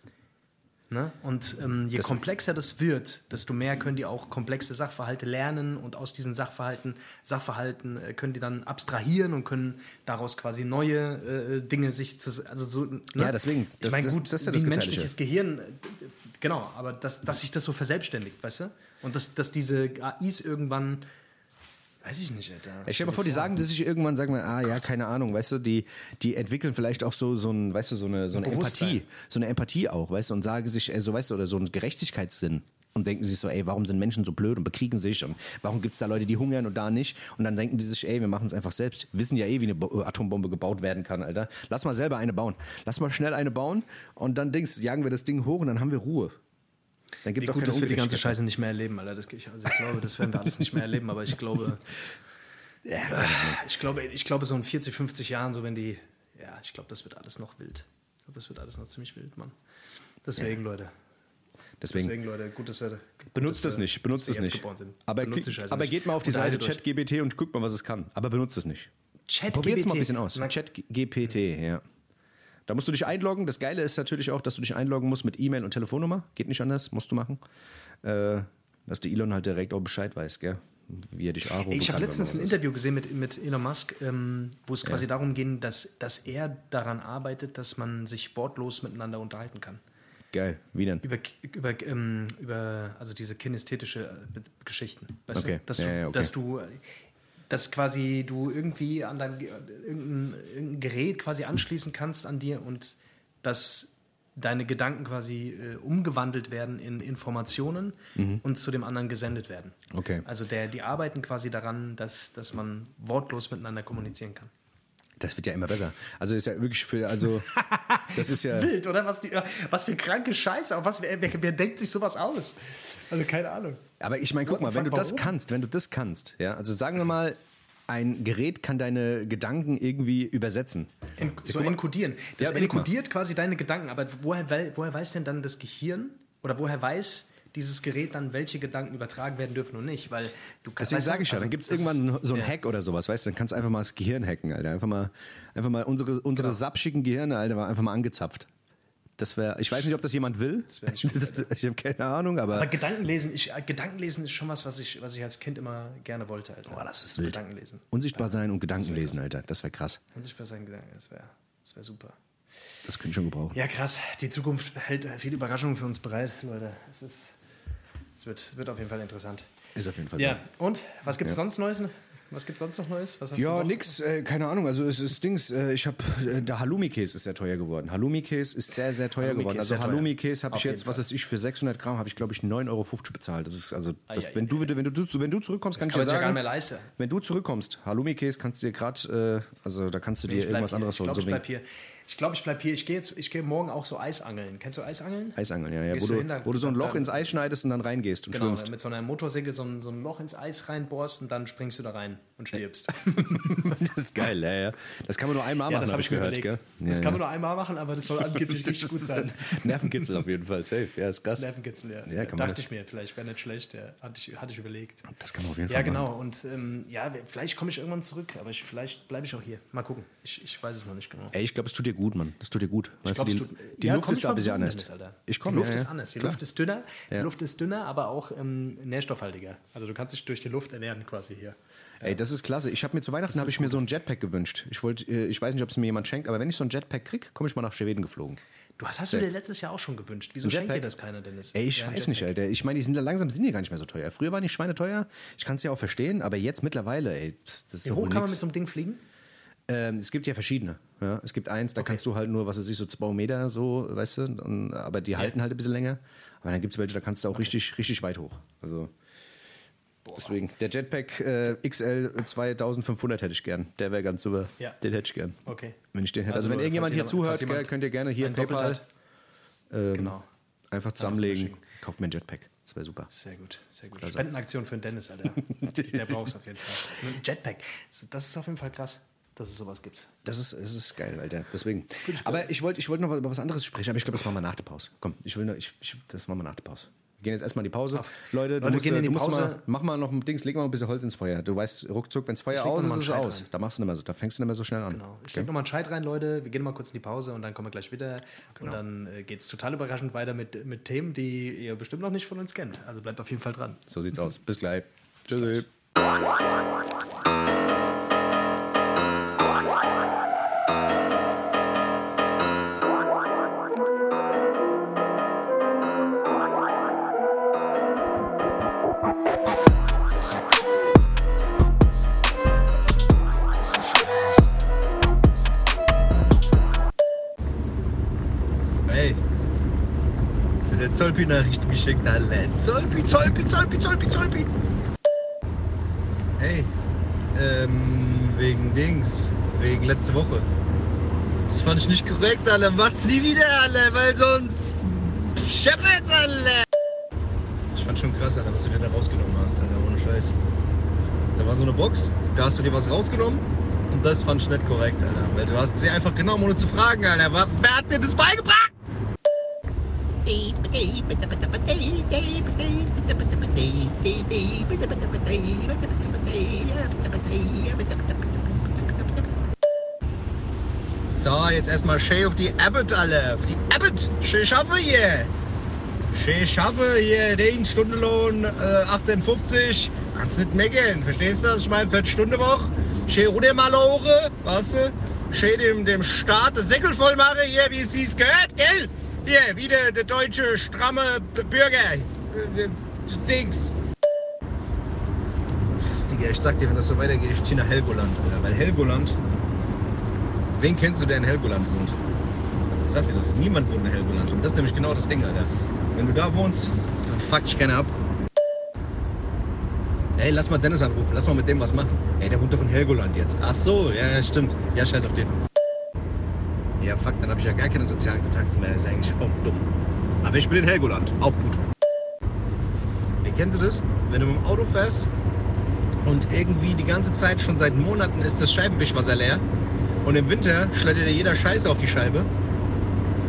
Ne? Und ähm, je das komplexer das wird, desto mehr können die auch komplexe Sachverhalte lernen und aus diesen Sachverhalten, Sachverhalten äh, können die dann abstrahieren und können daraus quasi neue äh, Dinge sich zu, also so. Ne? Ja, deswegen. Das, ich meine, gut, das, ist ja das wie ein menschliches Gehirn, äh, genau, aber dass, dass sich das so verselbstständigt, weißt du? Und dass, dass diese AIs irgendwann Weiß ich nicht, Alter. Ich stell mir vor, die sagen dass sich irgendwann, sagen wir, ah ja, keine Ahnung, weißt du, die, die entwickeln vielleicht auch so, so ein, weißt du, so eine, so eine Empathie, so eine Empathie auch, weißt du, und sagen sich, so weißt du, oder so einen Gerechtigkeitssinn und denken sich so, ey, warum sind Menschen so blöd und bekriegen sich und warum gibt es da Leute, die hungern und da nicht? Und dann denken die sich, ey, wir machen es einfach selbst. Wissen ja eh, wie eine äh, Atombombe gebaut werden kann, Alter. Lass mal selber eine bauen. Lass mal schnell eine bauen und dann denkst, jagen wir das Ding hoch und dann haben wir Ruhe. Dann gibt es auch gut, dass wir die ganze Scheiße nicht mehr erleben, Alter. Das, ich, also ich glaube, das werden wir alles nicht mehr erleben, aber ich glaube, ja, ich glaube, ich glaube, so in 40, 50 Jahren, so wenn die, ja, ich glaube, das wird alles noch wild. Ich glaube, das wird alles noch ziemlich wild, Mann. Deswegen, ja. Leute. Deswegen, Deswegen, Leute, gut, dass wir. benutzt das nicht, benutzt es nicht. Aber, aber geht mal auf die Seite ChatGBT und guckt mal, was es kann. Aber benutzt es nicht. ChatGPT. Probiert es mal ein bisschen aus. ChatGPT, ja. Da musst du dich einloggen. Das Geile ist natürlich auch, dass du dich einloggen musst mit E-Mail und Telefonnummer. Geht nicht anders, musst du machen. Äh, dass der Elon halt direkt auch Bescheid weiß, gell? wie er dich anrufen Ich habe letztens ein Interview gesehen mit, mit Elon Musk, ähm, wo es quasi ja. darum ging, dass, dass er daran arbeitet, dass man sich wortlos miteinander unterhalten kann. Geil, wie denn? Über, über, ähm, über also diese kinästhetische äh, Geschichten. Weißt okay. du? Dass, ja, ja, okay. dass du dass quasi du irgendwie an dein irgendein, irgendein Gerät quasi anschließen kannst an dir und dass deine Gedanken quasi äh, umgewandelt werden in Informationen mhm. und zu dem anderen gesendet werden. Okay. Also der, die arbeiten quasi daran, dass, dass man wortlos miteinander kommunizieren kann. Das wird ja immer besser. Also ist ja wirklich für, also das ist ja wild, oder? Was, die, was für kranke Scheiße. Auf was, wer, wer, wer, denkt sich sowas aus? Also keine Ahnung. Aber ich meine, guck mal, wenn du das kannst, wenn du das kannst, ja, also sagen wir mal, ein Gerät kann deine Gedanken irgendwie übersetzen. En so enkodieren. Das ja, enkodiert quasi deine Gedanken, aber woher, woher weiß denn dann das Gehirn oder woher weiß dieses Gerät dann, welche Gedanken übertragen werden dürfen und nicht, weil du kannst. Deswegen sage ich ja, also, dann gibt es irgendwann so einen ja. Hack oder sowas, weißt du, dann kannst du einfach mal das Gehirn hacken, Alter. Einfach mal, einfach mal unsere, unsere genau. sapschigen Gehirne, Alter, einfach mal angezapft. Das wäre, ich weiß nicht, ob das jemand will. Das ich, ich habe keine Ahnung, aber. Aber Gedankenlesen, ich, äh, Gedankenlesen ist schon was, was ich, was ich als Kind immer gerne wollte, Alter. Boah, das ist wild. Gedankenlesen. Unsichtbar sein und Gedankenlesen, Alter. Das wäre krass. Unsichtbar sein, Gedanken, das wäre das wär super. Das könnte ich schon gebrauchen. Ja, krass. Die Zukunft hält viele Überraschungen für uns bereit, Leute. Es ist, es wird, wird auf jeden Fall interessant. Ist auf jeden Fall Ja, so. und was gibt es ja. sonst Neues? Was gibt es sonst noch Neues? ja, nix, äh, keine Ahnung. Also es ist Dings, äh, ich habe, äh, der Halloumi-Käse ist sehr teuer geworden. Halloumi-Käse ist sehr, sehr teuer geworden. Also Halloumi-Käse habe ich jetzt, was weiß ich, für 600 Gramm habe ich, glaube ich, 9,50 Euro bezahlt. Das ist also, das, ah, ja, wenn, ja, du, wenn, du, wenn du zurückkommst, kann ich dir sagen, ja gar nicht mehr leisten. wenn du zurückkommst, Halloumi-Käse kannst du dir gerade, äh, also da kannst du dir irgendwas hier. anderes holen. Ich, glaub, ich bleib hier. Ich glaube, ich bleib hier. Ich gehe jetzt, ich gehe morgen auch so Eisangeln. Kennst du Eisangeln? Eisangeln, ja, ja. Wo du hin, wo du so ein Loch ins Eis schneidest und dann reingehst und Genau, schwimmst. mit so einer Motorsäge so ein, so ein Loch ins Eis reinbohrst und dann springst du da rein und stirbst. das ist geil, ja, ja. Das kann man nur einmal ja, machen, das hab habe ich mir gehört, überlegt. gell? Das ja, kann man ja. nur einmal machen, aber das soll angeblich richtig gut sein. Nervenkitzel auf jeden Fall, safe. Ja, ist krass. Nervenkitzel, ja. Ja, kann man Dachte das- ich mir, vielleicht wäre nicht schlecht. Ja, hatte, ich, hatte ich überlegt. Das kann man auf jeden Ja, Fall genau. machen. Und ähm, ja, vielleicht komme ich irgendwann zurück, aber ich, vielleicht bleibe ich auch hier. Mal gucken. Ich, ich weiß es noch nicht genau. Ey, ich glaube, es tut dir gut, Mann. Das tut dir gut. Weißt glaub, du, die, tut- die Ja, Luft ist ich da ein bisschen anders. Ich Die komme, Luft ja, ist ja. anders. Die. Luft ist dünner. Die Ja. Luft ist dünner, aber auch ähm, nährstoffhaltiger. Also du kannst dich durch die Luft ernähren quasi hier. Ey, das ist klasse. Ich habe mir zu Weihnachten habe ich mir so ein Jetpack gewünscht. Ich wollte, äh, ich weiß nicht, ob es mir jemand schenkt, aber wenn ich so ein Jetpack krieg, komme ich mal nach Schweden geflogen. Du hast, hast du dir letztes Jahr auch schon gewünscht. Wieso schenkt dir das keiner, Dennis? Ey, ich Ja, weiß nicht. Alter. Ich meine, die sind langsam sind die gar nicht mehr so teuer. Früher waren die Schweine teuer. Ich kann es ja auch verstehen, aber jetzt mittlerweile, ey, das ist Wie hoch kann man mit nix. so einem Ding fliegen? Ähm, es gibt ja verschiedene. Ja? Es gibt eins, da kannst du halt nur, was weiß ich, so zwei Meter so, weißt du, und, aber die halten halt ein bisschen länger. Aber dann gibt es welche, da kannst du auch richtig, richtig weit hoch. Also deswegen, der Jetpack äh, XL 2500 hätte ich gern. Der wäre ganz super. Ja. Den hätte ich gern. Okay. Wenn ich den hätte. Also, Also, wenn irgendjemand hier zuhört, jemand gell, könnt ihr gerne hier ein PayPal ähm, Genau. einfach zusammenlegen. Kauft mir ein Jetpack. Das wäre super. Sehr gut, sehr gut. Spendenaktion für den Dennis, Alter. Der braucht es auf jeden Fall. Ein Jetpack. Das ist auf jeden Fall krass, dass es sowas gibt. Das ist, das ist geil, Alter. Deswegen. Aber ich wollte ich wollt noch über was anderes sprechen, aber ich glaube, das machen wir nach der Pause. Komm, ich will noch, ich, ich, das machen wir nach der Pause. Wir gehen jetzt erstmal in die Pause. Leute, du Leute, musst, gehen in äh, die Pause. mal, mach mal noch ein Dings, leg mal ein bisschen Holz ins Feuer. Du weißt, ruckzuck, wenn das Feuer leg aus ist, ist es aus. rein. Da machst du nicht mehr so, da fängst du nicht mehr so schnell an. Genau. Ich leg noch mal einen Scheit rein, Leute. Wir gehen mal kurz in die Pause und dann kommen wir gleich wieder. Und dann äh, geht es total überraschend weiter mit, mit Themen, die ihr bestimmt noch nicht von uns kennt. Also bleibt auf jeden Fall dran. So sieht's aus. Bis gleich. Tschüssi. Ey, Zolpi-Nachrichten geschickt, alle. Zolpi, Zolpi, Zolpi, Zolpi, Zolpi. Ey, ähm, wegen Dings, wegen letzte Woche. Das fand ich nicht korrekt, alle. Macht's nie wieder, alle, weil sonst scheppert's, alle. Ich fand schon krass, Alter, was du dir da rausgenommen hast, Alter, ohne Scheiß. Da war so eine Box, da hast du dir was rausgenommen. Und das fand ich nicht korrekt, Alter. Weil du hast sie einfach genommen, ohne zu fragen, Alter. Wer, wer hat dir das beigebracht? So, jetzt erstmal schön auf die Abbott alle. Auf die Abbott. Schön schaffe hier. Schön schaffe hier den Stundenlohn äh, 18,50. Kannst nicht meckern. Verstehst du das? Ich meine, 40 Stunden Woche. Schön runter mal Ohren, weißt du? Schön dem, dem Staat das Säckel voll machen hier, wie es hieß gehört, gell? Hier, wie der, deutsche stramme Bürger. Dings. Digga, ich sag dir, wenn das so weitergeht, ich zieh nach Helgoland, Alter. Weil Helgoland. Wen kennst du, der in Helgoland wohnt? Ich sag dir das, niemand wohnt in Helgoland. Und das ist nämlich genau das Ding, Alter. Wenn du da wohnst, dann fuck dich keiner ab. Ey, lass mal Dennis anrufen, lass mal mit dem was machen. Ey, der wohnt doch in Helgoland jetzt. Ach so, ja, ja, stimmt. Ja, scheiß auf den. Ja, fuck, dann habe ich ja gar keine sozialen Kontakte mehr. Ist eigentlich auch dumm. Aber ich bin in Helgoland, auch gut. Ey, kennst du das? Wenn du mit dem Auto fährst und irgendwie die ganze Zeit, schon seit Monaten, ist das Scheibenwischwasser leer. Und im Winter schleudert dir jeder Scheiße auf die Scheibe.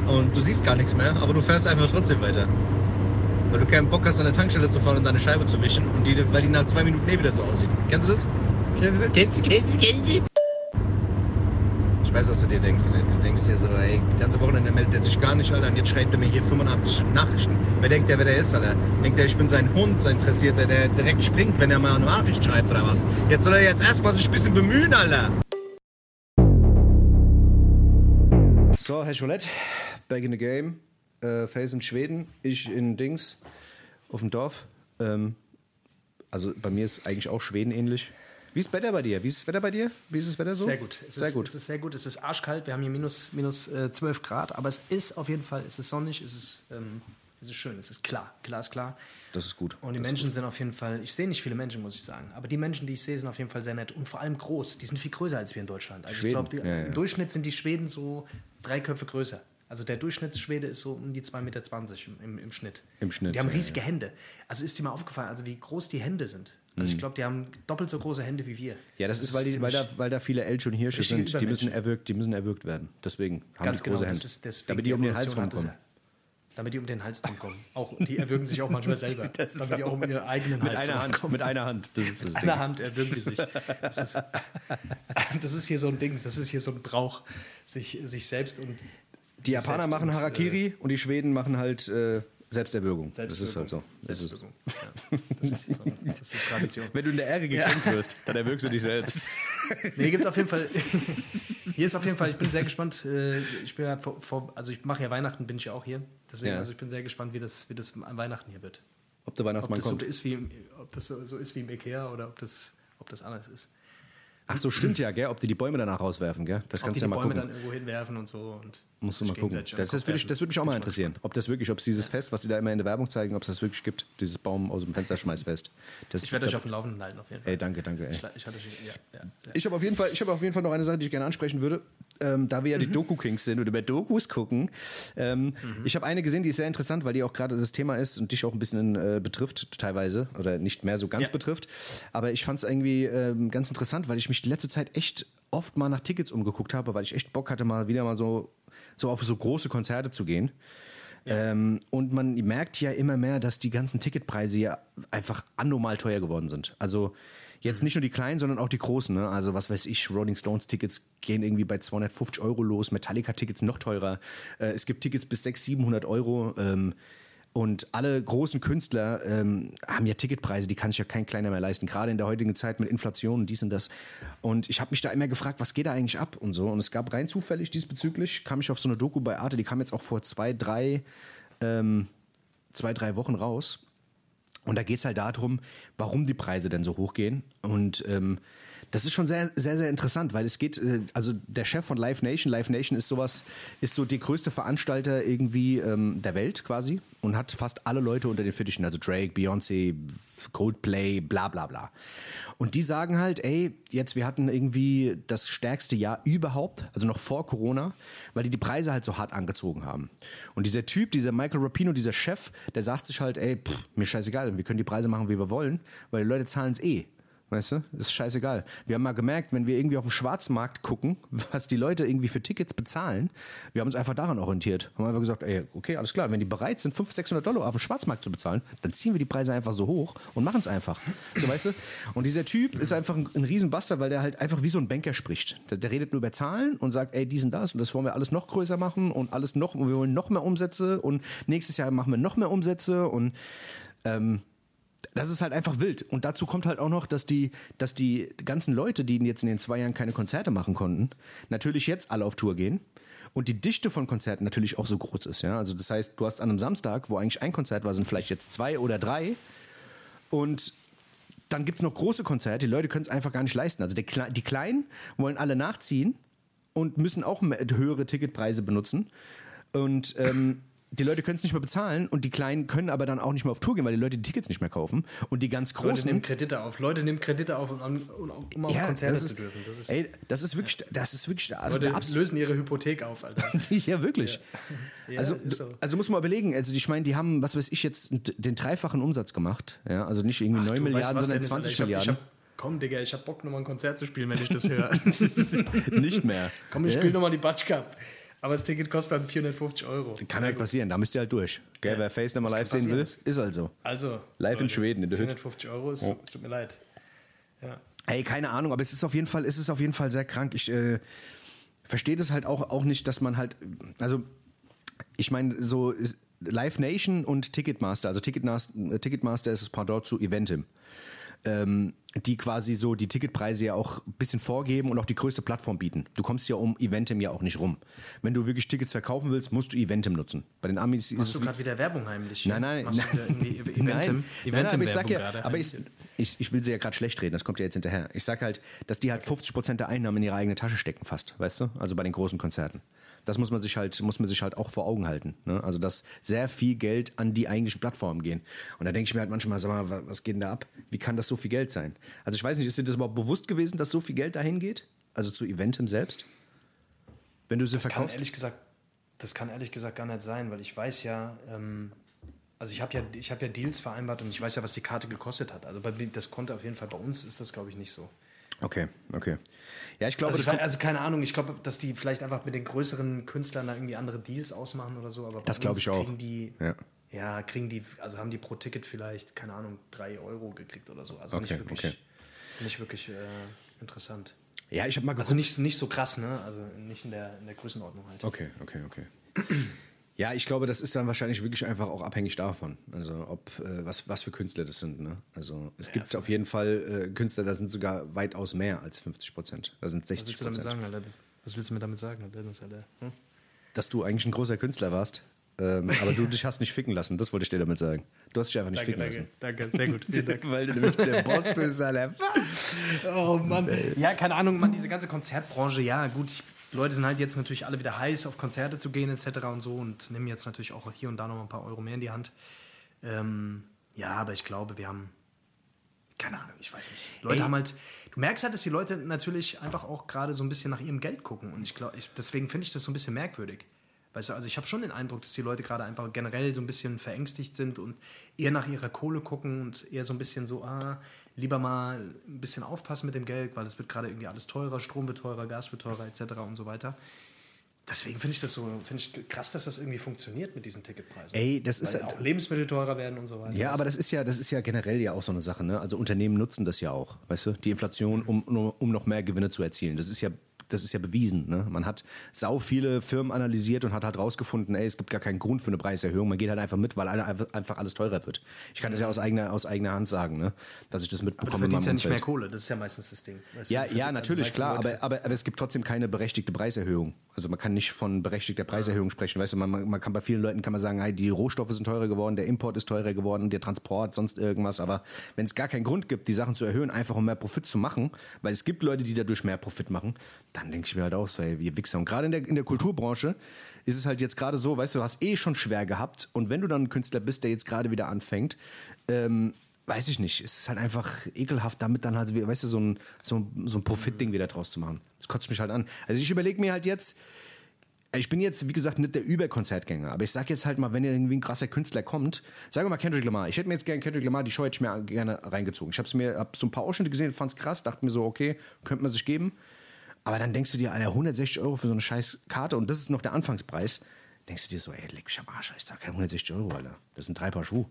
Und du siehst gar nichts mehr, aber du fährst einfach trotzdem weiter. Weil du keinen Bock hast, an der Tankstelle zu fahren und deine Scheibe zu wischen. Und die, weil die nach zwei Minuten eh wieder so aussieht. Kennst du das? Kennst du das? Kennst du, kennst du, kennst du? Weiß, was du dir denkst. Du denkst dir so, ey, die ganze Wochenende meldet er sich gar nicht, Alter. Und jetzt schreibt er mir hier 85 Nachrichten. Wer denkt der, wer der ist, Alter? Denkt der, ich bin sein Hund, sein Interessierter, der direkt springt, wenn er mal eine Nachricht schreibt oder was? Jetzt soll er jetzt erstmal sich ein bisschen bemühen, Alter. So, Herr Scholett, back in the game. Äh, Face in Schweden, ich in Dings auf dem Dorf. Ähm, also bei mir ist eigentlich auch Schweden ähnlich. Wie ist das Wetter bei dir? Wie ist das Wetter bei dir? Wie ist das Wetter so? Sehr gut. Es Sehr ist, gut. Es ist sehr gut. Es ist arschkalt. Wir haben hier minus, minus äh, 12 Grad, aber es ist auf jeden Fall, es ist sonnig, es ist ähm, Es ist schön, es ist klar, klar ist klar. Das ist gut. Und die das Menschen sind auf jeden Fall, ich sehe nicht viele Menschen, muss ich sagen, aber die Menschen, die ich sehe, sind auf jeden Fall sehr nett und vor allem groß. Die sind viel größer als wir in Deutschland. Also Schweden, ich glaube, ja, ja. im Durchschnitt sind die Schweden so drei Köpfe größer. Also der Durchschnittsschwede ist so um die 2,20 Meter im, im, im Schnitt. Im Schnitt, Die haben ja, riesige Hände. Also ist dir mal aufgefallen, also wie groß die Hände sind. Also ich glaube, die haben doppelt so große Hände wie wir. Mhm. Ja, das, ist, weil, die, weil, da, weil da viele Elche und Hirsche sind. Die müssen, erwürgt, die müssen erwürgt werden. Deswegen haben Ganz die große genau, Hände. das deswegen damit die um den Hals rumkommen. Damit die um den Hals drum kommen. Auch, die erwürgen sich auch manchmal selber. Das damit die auch um ihren eigenen Mit Hals einer Hand. rumkommen. Mit einer Hand. Das ist das Mit einer Hand erwürgen die sich. Das ist, das ist hier so ein Ding, das ist hier so ein Brauch, sich, sich selbst und. Die Japaner machen Harakiri und die Schweden machen halt äh, Selbsterwürgung. Das ist halt so. Das ist. Ja. Das, ist so, das ist Tradition. wenn du in der Ehre gekränkt wirst, dann erwürgst du dich selbst. Nee, gibt's auf jeden Fall. Hier ist auf jeden Fall, ich bin sehr gespannt. äh, Ich bin ja vor, vor, also ich mache ja Weihnachten, bin ich ja auch hier. Deswegen, Ja. also ich bin sehr gespannt, wie das, wie das an Weihnachten hier wird. Ob der Ob Weihnachtsmann so kommt. ist wie ob das so, so ist wie im Ikea oder ob das, ob das anders ist. Ach so, stimmt ja, gell? Ob die die Bäume danach rauswerfen, gell? Das Ob kannst die du die ja mal Bäume gucken. dann irgendwo hinwerfen und so. Und Musst du mal gucken. Das, das, würde, ich, das würde mich auch mal interessieren. Ob das wirklich, ob es dieses Fest, was die da immer in der Werbung zeigen, ob es das wirklich gibt, dieses Baum aus dem Fensterschmeißfest. Das, Ich werde euch auf dem Laufenden halten, auf jeden Fall. Ey, danke, danke, ey. Ich, ich ja, ja, ja. Ich habe auf jeden Fall, ich habe auf jeden Fall noch eine Sache, die ich gerne ansprechen würde. Ähm, da wir ja die Doku-Kings sind und über Dokus gucken. Ähm, Ich habe eine gesehen, die ist sehr interessant, weil die auch gerade das Thema ist und dich auch ein bisschen äh, betrifft teilweise oder nicht mehr so ganz Ja. betrifft. Aber ich fand es irgendwie ähm, ganz interessant, weil ich mich die letzte Zeit echt oft mal nach Tickets umgeguckt habe, weil ich echt Bock hatte, mal wieder mal so, so auf so große Konzerte zu gehen. Ähm, und man merkt ja immer mehr, dass die ganzen Ticketpreise ja einfach anormal teuer geworden sind. Also jetzt nicht nur die kleinen, sondern auch die großen. Ne? Also was weiß ich, Rolling Stones Tickets gehen irgendwie bei 250 Euro los, Metallica Tickets noch teurer. Äh, es gibt Tickets bis 600, 700 Euro. Ähm, und alle großen Künstler ähm, haben ja Ticketpreise, die kann sich ja kein kleiner mehr leisten, gerade in der heutigen Zeit mit Inflation und dies und das. Und ich habe mich da immer gefragt, was geht da eigentlich ab und so. Und es gab rein zufällig diesbezüglich, kam ich auf so eine Doku bei Arte, die kam jetzt auch vor zwei, drei, ähm, zwei, drei Wochen raus. Und da geht es halt darum, warum die Preise denn so hochgehen. Und ähm, das ist schon sehr, sehr, sehr interessant, weil es geht, äh, also der Chef von Live Nation, Live Nation ist sowas, ist so die größte Veranstalter irgendwie ähm, der Welt quasi und hat fast alle Leute unter den Fittichen, also Drake, Beyoncé, Coldplay, bla bla bla. Und die sagen halt, ey, jetzt wir hatten irgendwie das stärkste Jahr überhaupt, also noch vor Corona, weil die die Preise halt so hart angezogen haben. Und dieser Typ, dieser Michael Rapino, dieser Chef, der sagt sich halt, ey, pff, mir scheißegal, wir können die Preise machen, wie wir wollen, weil die Leute zahlen es eh. Weißt du? Ist scheißegal. Wir haben mal gemerkt, wenn wir irgendwie auf dem Schwarzmarkt gucken, was die Leute irgendwie für Tickets bezahlen, wir haben uns einfach daran orientiert. Haben einfach gesagt, ey, okay, alles klar, wenn die bereit sind, 500, 600 Dollar auf dem Schwarzmarkt zu bezahlen, dann ziehen wir die Preise einfach so hoch und machen es einfach. So, weißt du? Und dieser Typ ist einfach ein, ein Riesenbuster, weil der halt einfach wie so ein Banker spricht. Der, der redet nur über Zahlen und sagt, ey, dies und das und das wollen wir alles noch größer machen und alles noch, wir wollen noch mehr Umsätze und nächstes Jahr machen wir noch mehr Umsätze und ähm, das ist halt einfach wild. Und dazu kommt halt auch noch, dass die, dass die ganzen Leute, die jetzt in den zwei Jahren keine Konzerte machen konnten, natürlich jetzt alle auf Tour gehen. Und die Dichte von Konzerten natürlich auch so groß ist. Ja? Also das heißt, du hast an einem Samstag, wo eigentlich ein Konzert war, sind vielleicht jetzt zwei oder drei. Und dann gibt es noch große Konzerte, die Leute können es einfach gar nicht leisten. Also die, Kle- die Kleinen wollen alle nachziehen und müssen auch höhere Ticketpreise benutzen. Und ähm, die Leute können es nicht mehr bezahlen und die Kleinen können aber dann auch nicht mehr auf Tour gehen, weil die Leute die Tickets nicht mehr kaufen. Und die ganz Leute Großen nehmen Kredite auf. Leute nehmen Kredite auf, um, um, um auf Konzerte das ist, zu dürfen. Das ist, ey, das ist wirklich, das ist wirklich also Leute lösen ihre Hypothek auf, Alter. ja, wirklich. Ja, also, so. also muss man überlegen, also ich meine, die haben, was weiß ich, jetzt den dreifachen Umsatz gemacht. Ja, also nicht irgendwie 9 Du weißt Milliarden, was, sondern Dennis, 20 Alter, ich hab, Milliarden. Ich hab, komm, Digga, ich hab Bock, nochmal ein Konzert zu spielen, wenn ich das höre. nicht mehr. komm, ich Ja. spiele nochmal die Batsch Cup. Aber das Ticket kostet dann 450 Euro. Kann halt passieren, da müsst ihr halt durch. Gell, wer Face nochmal Das live sehen will, ist halt so. Also. Live in Schweden, in der Hütte. 450 Euro, es, es tut mir leid. Ja. Ey, keine Ahnung, aber es ist auf jeden Fall, es ist auf jeden Fall sehr krank. Ich äh, verstehe das halt auch, auch nicht, dass man halt, also ich meine, so ist Live Nation und Ticketmaster, also Ticketmaster, Ticketmaster ist das Pendant zu Eventim. Ähm, die quasi so die Ticketpreise ja auch ein bisschen vorgeben und auch die größte Plattform bieten. Du kommst ja um Eventim ja auch nicht rum. Wenn du wirklich Tickets verkaufen willst, musst du Eventim nutzen. Bei den Amis ist Machst es du gerade wieder Werbung heimlich? Nein, nein, nein. Eventim, nein, nein, nein, aber ich sag ja, gerade aber ich, ich, ich will sie ja gerade schlecht reden, das kommt ja jetzt hinterher. Ich sag halt, dass die halt 50% der Einnahmen in ihre eigene Tasche stecken fast, weißt du? Also bei den großen Konzerten. Das muss man sich halt, muss man sich halt auch vor Augen halten. Ne? Also, dass sehr viel Geld an die eigentlichen Plattformen gehen. Und da denke ich mir halt manchmal, sag mal, was geht denn da ab? Wie kann das so viel Geld sein? Also, ich weiß nicht, ist dir das überhaupt bewusst gewesen, dass so viel Geld dahin geht? Also zu Eventem selbst? Wenn du sie Das kann verkaufst? ehrlich gesagt, das kann ehrlich gesagt gar nicht sein, weil ich weiß ja, ähm, also ich habe ja, ich habe ja Deals vereinbart und ich weiß ja, was die Karte gekostet hat. Also bei, das konnte auf jeden Fall bei uns ist das glaube ich nicht so. Okay, okay. Ja, ich glaube, Also, ich also keine Ahnung, ich glaube, dass die vielleicht einfach mit den größeren Künstlern da irgendwie andere Deals ausmachen oder so. Aber Das glaub uns ich auch. Kriegen die, Ja. ja. kriegen die, also haben die pro Ticket vielleicht, keine Ahnung, drei Euro gekriegt oder so. Also Okay, nicht wirklich, okay. nicht wirklich äh, interessant. ja, ich habe mal geguckt. Also nicht, nicht so krass, ne? Also nicht in der, in der Größenordnung halt. Okay, okay, okay. Ja, ich glaube, das ist dann wahrscheinlich wirklich einfach auch abhängig davon. Also ob äh, was, was für Künstler das sind. Ne? Also es gibt auf jeden Fall äh, Künstler, da sind sogar weitaus mehr als 50 Prozent. Da sind Was 60% willst du damit Prozent. sagen, Alter? Was willst du mir damit sagen, Alter? Das Alter hm? Dass du eigentlich ein großer Künstler warst, ähm, aber du dich hast nicht ficken lassen. Das wollte ich dir damit sagen. Du hast dich einfach nicht Danke, ficken danke, lassen. danke, sehr gut. Vielen Dank. Weil du nämlich der Boss bist, Alter. Oh Mann. Ja, keine Ahnung, man, diese ganze Konzertbranche, ja, gut, ich, Leute sind halt jetzt natürlich alle wieder heiß, auf Konzerte zu gehen, etc. und so und nehmen jetzt natürlich auch hier und da noch ein paar Euro mehr in die Hand. Ähm, ja, aber ich glaube, wir haben. Keine Ahnung, ich weiß nicht. Leute Ey. haben halt. Du merkst halt, dass die Leute natürlich einfach auch gerade so ein bisschen nach ihrem Geld gucken. Und ich glaube, deswegen finde ich das so ein bisschen merkwürdig. Weißt du, also ich habe schon den Eindruck, dass die Leute gerade einfach generell so ein bisschen verängstigt sind und eher nach ihrer Kohle gucken und eher so ein bisschen so, ah, lieber mal ein bisschen aufpassen mit dem Geld, weil es wird gerade irgendwie alles teurer, Strom wird teurer, Gas wird teurer, etc. und so weiter. Deswegen finde ich das so, finde ich krass, dass das irgendwie funktioniert mit diesen Ticketpreisen. Ey, das ist weil halt- auch Lebensmittel teurer werden und so weiter. Ja, aber das ist ja, das ist ja generell ja auch so eine Sache. Ne? Also Unternehmen nutzen das ja auch, weißt du, die Inflation, um, um, um noch mehr Gewinne zu erzielen. Das ist ja, das ist ja bewiesen. Ne? Man hat sau viele Firmen analysiert und hat halt rausgefunden, ey, es gibt gar keinen Grund für eine Preiserhöhung. Man geht halt einfach mit, weil einfach alles teurer wird. Ich kann das ja aus eigener, aus eigener Hand sagen, ne? dass ich das aber du mitbekomme verdienst ja nicht mehr. Kohle, das ist ja meistens das Ding. Weißt Ja, ja, also natürlich, klar, aber, aber, aber es gibt trotzdem keine berechtigte Preiserhöhung. Also man kann nicht von berechtigter Preiserhöhung sprechen. Weißt du, man, man kann bei vielen Leuten kann man sagen, hey, die Rohstoffe sind teurer geworden, der Import ist teurer geworden, der Transport, sonst irgendwas. Aber wenn es gar keinen Grund gibt, die Sachen zu erhöhen, einfach um mehr Profit zu machen, weil es gibt Leute, die dadurch mehr Profit machen, dann denke ich mir halt auch so, ey, wir Wichser. Und gerade in der, in der Kulturbranche ist es halt jetzt gerade so, weißt du, du hast eh schon schwer gehabt. Und wenn du dann ein Künstler bist, der jetzt gerade wieder anfängt, ähm, weiß ich nicht, es ist halt einfach ekelhaft, damit dann halt, weißt du, so ein, so ein, so ein Profitding wieder draus zu machen. Das kotzt mich halt an. Also ich überlege mir halt jetzt, ich bin jetzt, wie gesagt, nicht der Überkonzertgänger, aber ich sag jetzt halt mal, wenn irgendwie ein krasser Künstler kommt, sagen wir mal Kendrick Lamar. Ich hätte mir jetzt gerne Kendrick Lamar, die Show hätte ich mir gerne reingezogen. Ich hab's mir, hab so ein paar Ausschnitte gesehen, fand's krass, dachte mir so, okay, könnte man sich geben. Aber dann denkst du dir, Alter, 160 Euro für so eine scheiß Karte und das ist noch der Anfangspreis. Denkst du dir so, ey, leck mich am Arsch, ich sag keine 160 Euro, Alter. Das sind drei Paar Schuhe.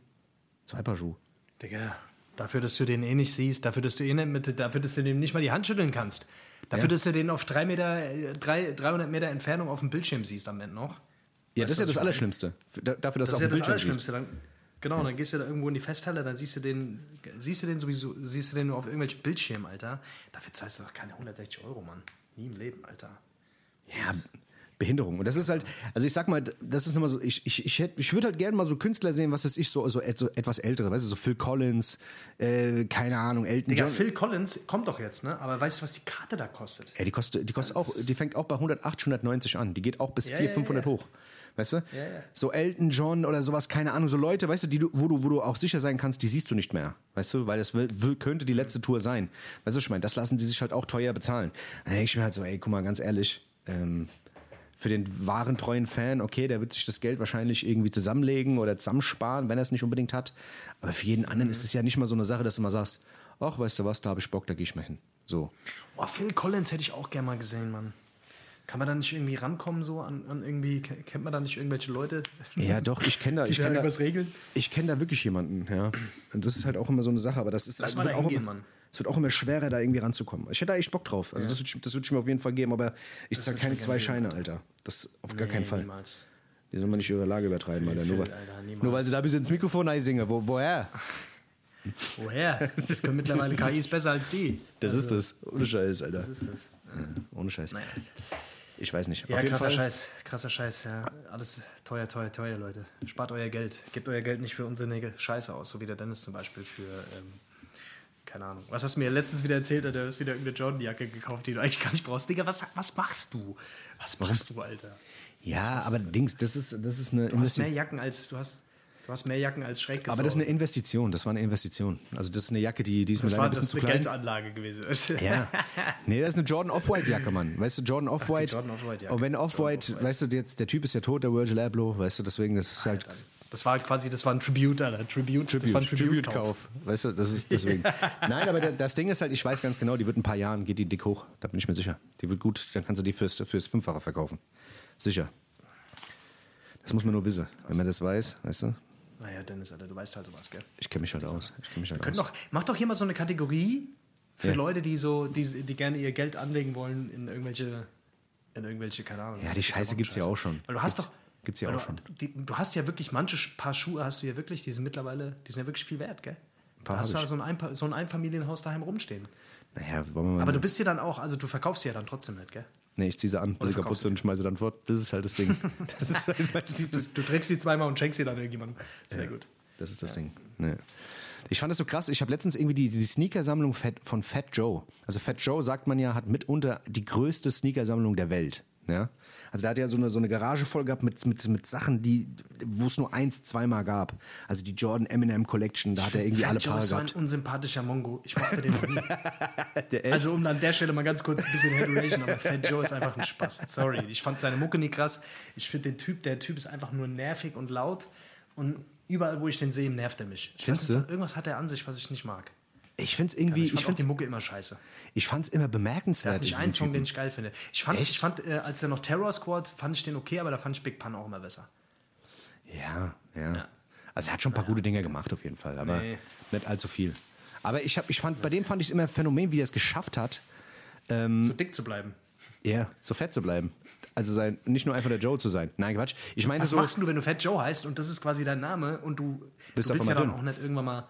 Zwei Paar Schuhe. Digga, dafür, dass du den eh nicht siehst, dafür, dass du eh nicht mit, dafür, dass du dem nicht mal die Hand schütteln kannst, dafür, Ja. dass du den auf drei Meter, äh, drei, 300 Meter Entfernung auf dem Bildschirm siehst am Ende noch. Ja, Weißt das ist ja das? Allerschlimmste. Für- da- Dafür, dass Das ist du ja auf dem das Bildschirm siehst. Allerschlimmste. Dann, genau, dann gehst du da irgendwo in die Festhalle, dann siehst du den, siehst du den sowieso, siehst du den nur auf irgendwelchen Bildschirmen, Alter. Dafür zahlst du doch keine 160 Euro, Mann. Nie im Leben, Alter. Ja, Behinderung. Und das ist halt, also ich sag mal, das ist nochmal so, ich, ich, ich, ich würde halt gerne mal so Künstler sehen, was weiß ich, so, so, et- so etwas ältere, weißt du, so Phil Collins, äh, keine Ahnung, Elton Digga, John. Phil Collins kommt doch jetzt, ne? Aber weißt du, was die Karte da kostet? Ja, die kostet, die kostet auch, die fängt auch bei 180, 190 an. Die geht auch bis Ja, 400, ja, 500 ja. hoch. Weißt du? ja. So Elton John oder sowas, keine Ahnung, so Leute, weißt du, die du, wo du, wo du auch sicher sein kannst, die siehst du nicht mehr. Weißt du, weil das will, will, könnte die letzte Tour sein. Weißt du, ich meine, das lassen die sich halt auch teuer bezahlen. Dann denke ich mir halt so, ey, guck mal, ganz ehrlich, ähm, für den wahren treuen Fan, okay, der wird sich das Geld wahrscheinlich irgendwie zusammenlegen oder zusammensparen, wenn er es nicht unbedingt hat. Aber für jeden anderen ist es ja nicht mal so eine Sache, dass du mal sagst, ach, weißt du was, da habe ich Bock, da gehe ich mal hin. So. Boah, Phil Collins hätte ich auch gerne mal gesehen, Mann. Kann man da nicht irgendwie rankommen, so an, an irgendwie, ke- kennt man da nicht irgendwelche Leute? Ja, doch, ich kenne da, ich kenne da, irgendwas regeln? ich kenne da wirklich jemanden, ja. Und das ist halt auch immer so eine Sache, aber das ist, Lass das mal wird da auch hingehen, immer, Mann. es wird auch immer schwerer, da irgendwie ranzukommen. Ich hätte da echt Bock drauf. Also das würde ich, das würd ich mir auf jeden Fall geben, aber ich zahle keine zwei Scheine, Alter. Das auf gar Nee, keinen Fall. Niemals. Die sollen mal nicht ihre Lage übertreiben, Alter. Nur, Alter, nur weil sie da ein bisschen ins Mikrofon singen. Wo, woher? Woher? Das können mittlerweile KIs besser als die. Das ist das. Ohne Scheiß, Alter. Was ist das? Ohne Scheiß. Naja. Ich weiß nicht. Ja, krasser Fall. Scheiß. Krasser Scheiß, ja. Alles teuer, teuer, teuer, Leute. Spart euer Geld. Gebt euer Geld nicht für unsinnige Scheiße aus, so wie der Dennis zum Beispiel für, ähm, keine Ahnung. Was hast du mir letztens wieder erzählt? Du hast wieder irgendeine Jordan-Jacke gekauft, die du eigentlich gar nicht brauchst. Digga, was, was machst du? Was machst du, Alter? Ja, aber Dings, das ist, das ist eine Du hast mehr. Jacken als du hast. Du hast mehr Jacken als schräg Aber das ist eine Investition, das war eine Investition. Also das ist eine Jacke, die, die ist mir leider ein bisschen das zu eine klein. Geldanlage gewesen. Ja. Nee, das ist eine Jordan Off-White Jacke, Mann. Weißt du, Jordan Off-White. Jordan Off-White Jacke. Und wenn Off-White, Off-White. weißt du, jetzt, der Typ ist ja tot, der Virgil Abloh, weißt du, deswegen, das ist halt Das war quasi, das war ein Tribute, Alter. Tribute, das war ein Tribute-Kauf. Weißt du, das ist deswegen. Nein, aber das Ding ist halt, ich weiß ganz genau, die wird in ein paar Jahren, geht die dick hoch. Da bin ich mir sicher. Die wird gut, dann kannst du die fürs, fürs Fünffache verkaufen. Sicher. Das muss man nur wissen. Wenn man das weiß, weißt du, Naja, Dennis, Alter, du weißt halt sowas, gell? ich kenne mich halt aus. Ich kenne mich halt aus. noch, mach doch hier mal so eine Kategorie für Ja. Leute, die so, die, die gerne ihr Geld anlegen wollen in irgendwelche, in irgendwelche, keine Ahnung. Ja, die Scheiße gibt's ja auch schon. Weil du hast Gibt's- doch. gibt's ja auch du, schon. Die, du hast ja wirklich, manche paar Schuhe hast du ja wirklich, die sind mittlerweile, die sind ja wirklich viel wert, gell? paar Da hast du ja so ein, Einpa- so ein Einfamilienhaus daheim rumstehen. Naja, wollen wir mal. Aber du bist ja dann auch, also du verkaufst sie ja dann trotzdem nicht, gell? Nee, ich zieh sie an, bis sie kaputt sind und schmeiße dann fort. Das ist halt das Ding. Das ist halt Du, meistens du trägst sie zweimal und schenkst sie dann irgendjemandem. Sehr gut. Das ist das Ding. Nee. Ich fand das so krass. Ich habe letztens irgendwie die, die Sneakersammlung von Fat Joe. Also Fat Joe sagt man ja, hat mitunter die größte Sneakersammlung der Welt. Ja? Also der hat ja so eine, so eine Garage voll gehabt mit, mit, mit Sachen, die, wo es nur eins, zweimal gab. Also die Jordan Eminem Collection, da hat er irgendwie Fat alle Joe Paare ist so ein gehabt. unsympathischer Mongo. Ich mochte den noch nie. Der? Also um an der Stelle mal ganz kurz ein bisschen Hateration, aber Fat Joe ist einfach ein Spaß. Sorry, ich fand seine Mucke nie krass. Ich finde den Typ, der Typ ist einfach nur nervig und laut und überall, wo ich den sehe, nervt er mich. Ich Findest weiß nicht, du? Irgendwas hat er an sich, was ich nicht mag. Ich finde es irgendwie, Ich fand ich die Mucke immer scheiße. ich fand's immer Der bemerkenswert. diesen einen Song, Typen. den ich geil finde. Ich fand, Echt? ich fand äh, als er noch Terror Squad, fand ich den okay, aber da fand ich Big Pun auch immer besser. Ja, ja, Ja. Also er hat schon ein paar gute Dinge gemacht auf jeden Fall, aber Nee. nicht allzu viel. Aber ich, hab, ich fand, bei dem fand ich es immer ein Phänomen, wie er es geschafft hat, so dick zu bleiben. Ja, so fett zu bleiben. Also sein, nicht nur einfach der Joe zu sein. Nein, Quatsch. Ich meine Was so. machst du, wenn du Fat Joe heißt und das ist quasi dein Name und du, Bist du willst ja einmal dann dünn. auch nicht irgendwann mal.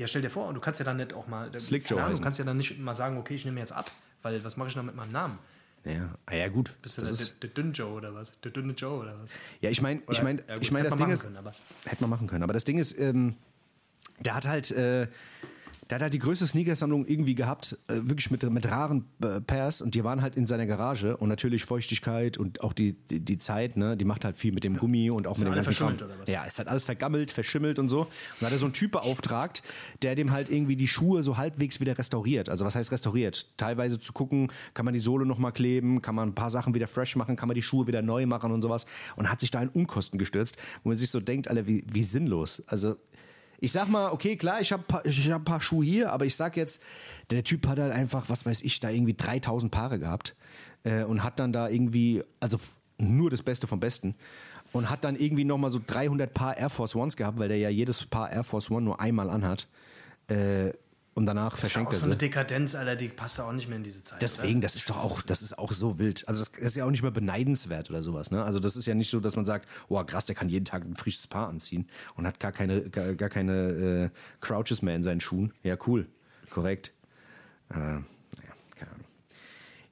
Ja, stell dir vor, du kannst ja dann nicht auch mal. Slick keine Joe. Du kannst ja dann nicht mal sagen, okay, ich nehme jetzt ab, weil was mache ich dann mit meinem Namen? Ja, ah, ja gut. Bist du Das der, dünne Joe oder was? Der dünne Joe oder was? ja, ich meine, ich meine, ja, ich meine, hätte das man Ding machen ist, können, aber- hätte man machen können. Aber das Ding ist, ähm, der hat halt, äh, der hat halt die größte Sneakersammlung irgendwie gehabt, äh, wirklich mit, mit raren äh, Pairs und die waren halt in seiner Garage und natürlich Feuchtigkeit und auch die, die, die Zeit, ne, die macht halt viel mit dem Gummi und auch mit dem alle ganzen Kram. Ja, ist halt alles vergammelt, verschimmelt und so. Und da hat er so einen Typ beauftragt, der dem halt irgendwie die Schuhe so halbwegs wieder restauriert. Also was heißt restauriert? Teilweise zu gucken, kann man die Sohle nochmal kleben, kann man ein paar Sachen wieder fresh machen, kann man die Schuhe wieder neu machen und sowas. Und hat sich da in Unkosten gestürzt, wo man sich so denkt, Alter, wie, wie sinnlos. Also ich sag mal, okay, klar, ich habe ich hab ein paar Schuhe hier, aber ich sag jetzt, der Typ hat halt einfach, was weiß ich, da irgendwie 3000 Paare gehabt äh, und hat dann da irgendwie, also nur das Beste vom Besten und hat dann irgendwie nochmal so 300 Paar Air Force Ones gehabt, weil der ja jedes Paar Air Force One nur einmal anhat äh, und danach Das ist verschenkt auch er so sie. eine Dekadenz, Alter, die passt da auch nicht mehr in diese Zeit. Deswegen, oder? das ist doch auch, das ist auch so wild. Also das ist ja auch nicht mehr beneidenswert oder sowas. Ne? Also das ist ja nicht so, dass man sagt, oh krass, der kann jeden Tag ein frisches Paar anziehen und hat gar keine, gar, gar keine äh, Crouches mehr in seinen Schuhen. Ja, cool, korrekt. Äh.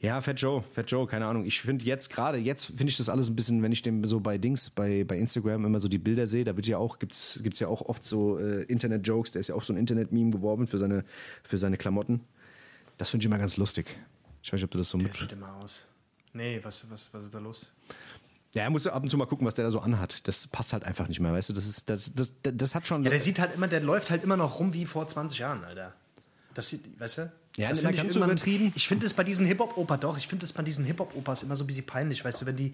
Ja, Fat Joe, Fat Joe, keine Ahnung. Ich finde jetzt gerade, jetzt finde ich das alles ein bisschen, wenn ich dem so bei Dings, bei, bei Instagram immer so die Bilder sehe, da wird ja auch, gibt's, gibt's ja auch oft so äh, Internet-Jokes, der ist ja auch so ein Internet-Meme geworden für seine, für seine Klamotten. Das finde ich immer ganz lustig. Ich weiß nicht, ob du das so Der mit. sieht immer aus. Nee, was, was, was ist da los? Ja, er muss ab und zu mal gucken, was der da so anhat. Das passt halt einfach nicht mehr, weißt du? Das ist, das, das, das, das hat schon. Ja, der sieht halt immer, der läuft halt immer noch rum wie vor 20 Jahren, Alter. Das sieht, weißt du? Ja, das immer find ich irgendwann- übertrieben. Ich finde es bei diesen Hip-Hop-Oper doch, ich finde es bei diesen Hip-Hop-Opas immer so ein bisschen peinlich, weißt du, wenn die,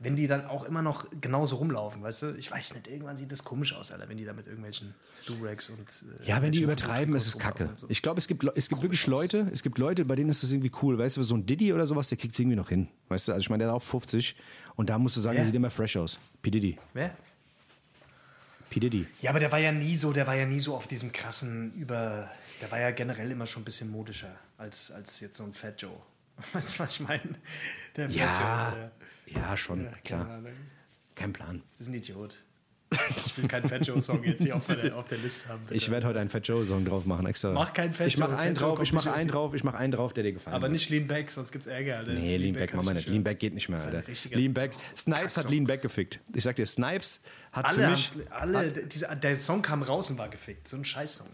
wenn die dann auch immer noch genauso rumlaufen, weißt du? Ich weiß nicht, irgendwann sieht das komisch aus, Alter, wenn die da mit irgendwelchen Durags und. äh, ja, wenn die übertreiben, ist es kacke. so. Ich glaube, es gibt, es gibt wirklich Leute, es gibt Leute, bei denen ist das irgendwie cool. Weißt du, so ein Diddy oder sowas, der kriegt es irgendwie noch hin. Weißt du, also ich meine, der ist auch 50 und da musst du sagen, Wer? der sieht immer fresh aus. P. Diddy. Wer? P. Diddy. Ja, aber der war ja nie so, der war ja nie so auf diesem krassen über. Der war ja generell immer schon ein bisschen modischer als, als jetzt so ein Fat Joe. Weißt du, was ich meine? Der Fat Ja, Joe, der, ja, schon, ja, klar. Ahnung. Kein Plan. Das ist ein Idiot. Ich will keinen Fat Joe-Song jetzt hier auf der, auf der Liste haben. bitte. Ich werde heute einen Fat Joe Song drauf machen, extra. Mach keinen Fat Ich mache Joe. einen Joe drauf, ich mache einen auf drauf, ich mache einen drauf, der dir gefallen aber hat. nicht Lean Back, sonst gibt's Ärger. Alter. Nee, Lean Back kann machen wir ich nicht. Lean Back geht nicht mehr, Alter. Lean Back. Snipes hat. Lean Back gefickt. Ich sag dir, Snipes hat Alle, für mich. alle diese, der Song kam raus und war gefickt. So ein Scheißsong.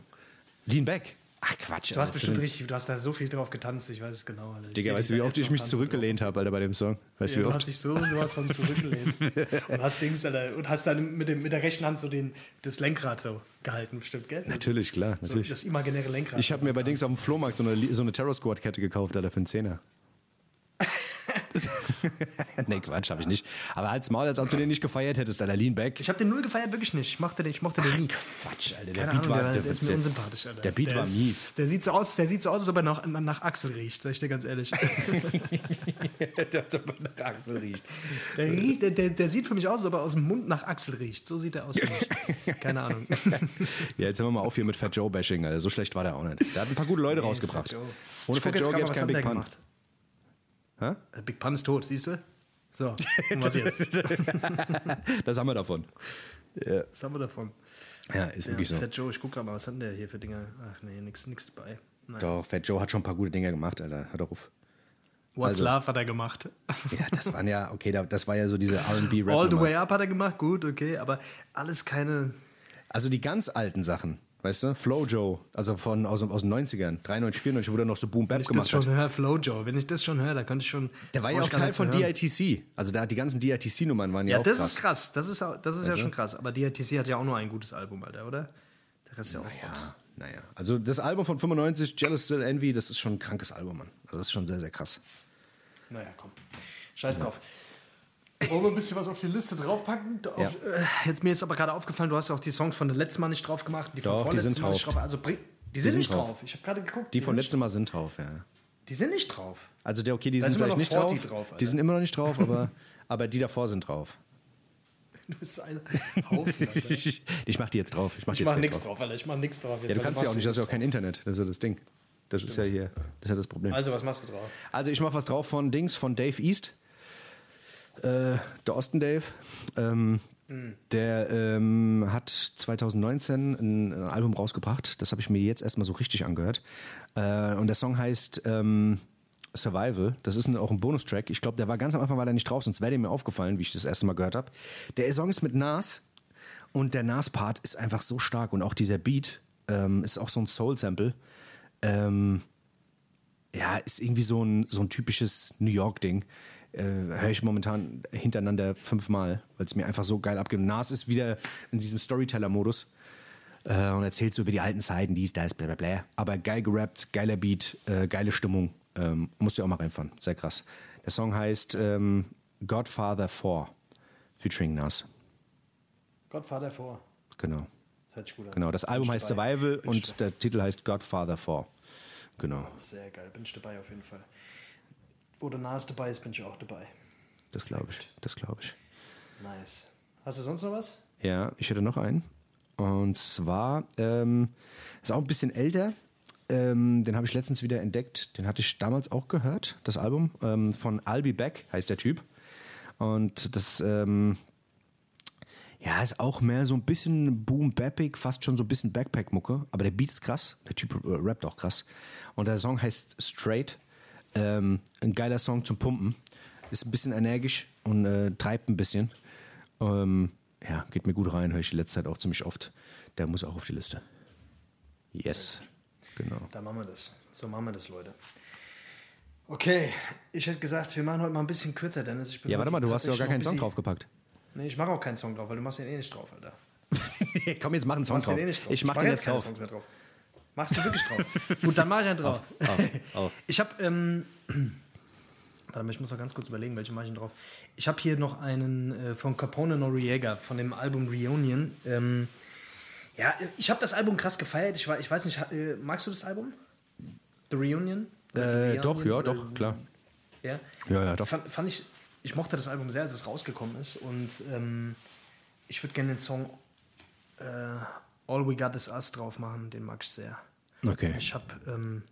Lean Back. Ach Quatsch. Du hast bestimmt richtig, du hast da so viel drauf getanzt, ich weiß es genau. Alter. Ich Digga, weißt du, wie oft ich mich zurückgelehnt habe, Alter, bei dem Song? Weißt Ja, du, wie du oft? hast dich so sowas von zurückgelehnt. und hast Dings, Alter, und hast dann mit, dem, mit der rechten Hand so den, das Lenkrad so gehalten, bestimmt, gell? Natürlich, klar, So, natürlich. das imaginäre Lenkrad. Ich habe mir bei Dings auf dem Flohmarkt so eine, so eine Terror Squad Kette gekauft, Alter, für einen Zehner. nee, Quatsch, habe ich nicht. Aber halt's Maul, als ob du den nicht gefeiert hättest, Alter. Lean back. Ich habe den null gefeiert, wirklich nicht. Ich mochte den, ich mochte den nie. Quatsch, Alter. Der Keine Beat Ahnung, war, der, der, der ist mir unsympathisch, Alter. Der Beat der war ist, mies. Der sieht so aus, der sieht so aus, als ob er nach, nach Axel riecht, sag ich dir ganz ehrlich. der hat aber nach Axel riecht. Der, der, der, sieht für mich aus, als ob er aus dem Mund nach Axel riecht. So sieht er aus für mich. Keine Ahnung. Ja, jetzt hören wir mal auf hier mit Fat Joe Bashing, Alter. So schlecht war der auch nicht. Der hat ein paar gute Leute rausgebracht. Fat Joe. Ohne Fat Joe gäbe es was kein hat Big Pun. gemacht? Hä? Big Pun ist tot, siehst du? So, was jetzt? Das haben wir davon. Ja, Was haben wir davon? ja ist Ja, wirklich so. Fat Joe, ich guck grad mal, was hat der hier für Dinge? Ach nee, nix, nix dabei. Nein. Doch, Fat Joe hat schon ein paar gute Dinge gemacht, Alter. Hör doch auf. What's also- Love hat er gemacht. Ja, das waren ja, okay, da- das war ja so diese R&B-Rap. All the Way Up hat er gemacht, gut, okay, aber alles keine. Also die ganz alten Sachen, weißt du? Flow Joe, also von aus, aus den 90ern, 93, 94, wo der noch so Boom Bap Wenn ich das gemacht schon hat. höre, Flow Joe, wenn ich das schon höre, da könnte ich schon. Der war ja auch Teil von hören. DITC. Also da, die ganzen DITC-Nummern waren ja, Ja, auch das krass. ist krass. Das ist, auch- das ist ja Weißt du? schon krass. Aber DITC hat ja auch nur ein gutes Album, Alter, oder? Der Rest ist ja auch. Rotz. Ja, naja. Also das Album von 95, Jealous Still Envy, das ist schon ein krankes Album, Mann. Also das ist schon sehr, sehr krass. Naja, komm. Scheiß drauf. Wollen wir ein bisschen was auf die Liste draufpacken? Auf, Ja. äh, jetzt mir ist aber gerade aufgefallen, du hast auch die Songs von der letzten Mal nicht drauf gemacht. Die von Doch, die vorletzten sind Mal nicht drauf. drauf. Also, bring- die sind sind nicht drauf. drauf. Ich habe gerade geguckt. Die von sind letztem Mal sind drauf, ja. Die sind nicht drauf. Also der, okay, die Da sind vielleicht noch nicht 40 drauf. drauf, die sind immer noch nicht drauf, aber, aber die davor sind drauf. Du bist ein Haufen. Ich Ich mach die jetzt drauf. Ich mach, die mach jetzt nichts drauf, Alter. Ich mach nichts drauf. Jetzt, Ja, du kannst ja auch nicht, du hast ja auch kein Internet. Das ist ja das Ding. Das ist ja hier, das ist ja das Problem. Also, was machst du drauf? Also ich mach was drauf von Dings, von Dave East. Äh, der Osten Dave. Ähm, Der ähm, hat 2019 ein, ein Album rausgebracht. Das habe ich mir jetzt erstmal so richtig angehört. Äh, und der Song heißt ähm, Survival. Das ist ein, auch ein Bonustrack. Ich glaube, der war ganz am Anfang war der nicht drauf, sonst wäre der mir aufgefallen, wie ich das erste Mal gehört habe. Der Song ist mit Nas und der Nas-Part ist einfach so stark und auch dieser Beat ähm, ist auch so ein Soul-Sample. Ähm, ja, ist irgendwie so ein, so ein typisches New York-Ding. Äh, Höre ich momentan hintereinander fünfmal, weil es mir einfach so geil abgeht. Und Nas ist wieder in diesem Storyteller-Modus äh, und erzählt so über die alten Zeiten, dies, das, bla bla bla. Aber geil gerappt, geiler Beat, äh, geile Stimmung. Ähm, musst du auch mal reinfahren. Sehr krass. Der Song heißt ähm, Godfather 4, featuring Nas. Godfather 4. Genau. Hört sich gut an. Genau, das Album heißt dabei. Survival Bin und der Titel heißt Godfather 4. Genau, Sehr geil, bin ich dabei auf jeden Fall. Wo der Nas dabei ist, bin ich auch dabei. das glaube ich. Das glaube ich. Nice. Hast du sonst noch was? Ja, ich hätte noch einen. Und zwar ähm, ist auch ein bisschen älter. Ähm, den habe ich letztens wieder entdeckt. Den hatte ich damals auch gehört, das Album. Ähm, von I'll Be Back heißt der Typ. Und das ähm, ja, ist auch mehr so ein bisschen boom bappig fast schon so ein bisschen Backpack-Mucke. Aber der Beat ist krass. Der Typ äh, rappt auch krass. Und der Song heißt Straight. Ähm, ein geiler Song zum Pumpen. Ist ein bisschen energisch und äh, treibt ein bisschen. Ähm, ja, geht mir gut rein, höre ich die letzte Zeit auch ziemlich oft. Der muss auch auf die Liste. Yes. Genau. Da machen wir das. So machen wir das, Leute. Okay, ich hätte gesagt, wir machen heute mal ein bisschen kürzer, Dennis. Ja, warte mal, du hast ja auch gar keinen Song draufgepackt. Nee, ich mache auch keinen Song drauf, weil du machst den eh nicht drauf, Alter. Komm, jetzt mach einen Song drauf. den eh nicht drauf. Ich mach mach den jetzt keine drauf. Machst du wirklich drauf? Gut, dann mach ich einen drauf. auf. Ich habe, ähm, warte mal, ich muss mal ganz kurz überlegen, welche mache ich denn drauf. Ich habe hier noch einen äh, von Capone Noriega, von dem Album Reunion. Ähm, ja, ich habe das Album krass gefeiert. Ich, war, ich weiß nicht, äh, magst du das Album? The Reunion? Äh, The doch, Reunion? ja, Oder- doch, klar. Ja, Ja, ja, doch. Fand, fand ich, ich mochte das Album sehr, als es rausgekommen ist. Und ähm, ich würde gerne den Song äh, All We Got Is Us drauf machen. Den mag ich sehr. Okay. Ich habe, ähm,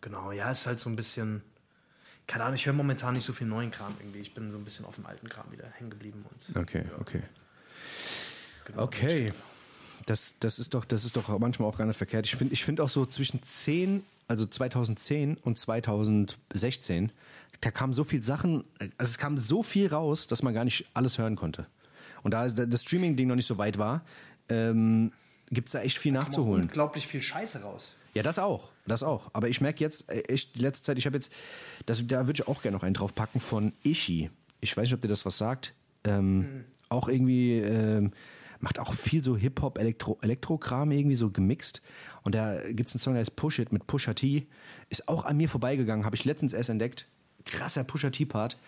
genau, ja, ist halt so ein bisschen, keine Ahnung, ich höre momentan nicht so viel neuen Kram irgendwie. Ich bin so ein bisschen auf dem alten Kram wieder hängen geblieben. Und, Okay, okay. genau, Okay. Das, das, ist doch, das ist doch manchmal auch gar nicht verkehrt. Ich finde ich find auch so zwischen 10, also 2010 und 2016, da kamen so viel Sachen, also es kam so viel raus, dass man gar nicht alles hören konnte. Und da das Streaming-Ding noch nicht so weit war, ähm, gibt es da echt viel auch nachzuholen. unglaublich viel Scheiße raus. Ja, das auch, das auch. Aber ich merke jetzt, äh, echt, die letzte Zeit, ich habe jetzt, das, da würde ich auch gerne noch einen draufpacken von Ishi. Ich weiß nicht, ob dir das was sagt. Ähm, mhm. Auch irgendwie, ähm, macht auch viel so Hip-Hop, Elektro, Elektrokram irgendwie so gemixt. Und da gibt es einen Song, der heißt Push It mit Pusha T. Ist auch an mir vorbeigegangen, habe ich letztens erst entdeckt. Krasser Pusha T-Part.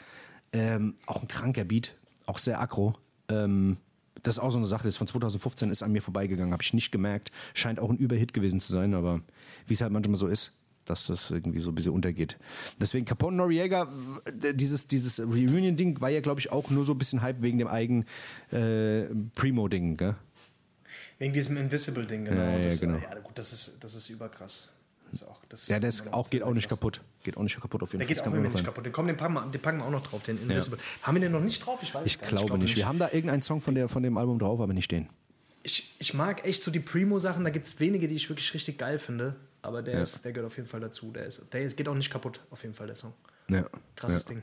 Ähm, auch ein kranker Beat, auch sehr aggro. Ähm, das ist auch so eine Sache, das ist von 2015 ist an mir vorbeigegangen, habe ich nicht gemerkt. Scheint auch ein Überhit gewesen zu sein, aber wie es halt manchmal so ist, dass das irgendwie so ein bisschen untergeht. Deswegen Capone Noriega, dieses, dieses Reunion-Ding war ja, glaube ich, auch nur so ein bisschen Hype wegen dem eigenen äh, Primo-Ding, gell? Wegen diesem Invisible-Ding, genau. Ja, ja, das, genau. ja, gut, das ist, das ist überkrass. Ist auch, das ja, der ist auch, geht auch nicht krass. kaputt. Geht auch nicht kaputt auf jeden Der Fall. geht Das auch nicht kaputt. Den, komm, den, packen wir, den packen wir auch noch drauf, den Invisible. Haben wir den noch nicht drauf? Ich weiß Ich glaube nicht. Wir haben da irgendeinen Song von, der, von dem Album drauf, aber nicht den. Ich, ich mag echt so die Primo-Sachen, da gibt es wenige, die ich wirklich richtig geil finde. Aber der, Ja. ist, der gehört auf jeden Fall dazu. Der, ist, der geht auch nicht kaputt, auf jeden Fall, der Song. Ja. Krasses ja. Ding.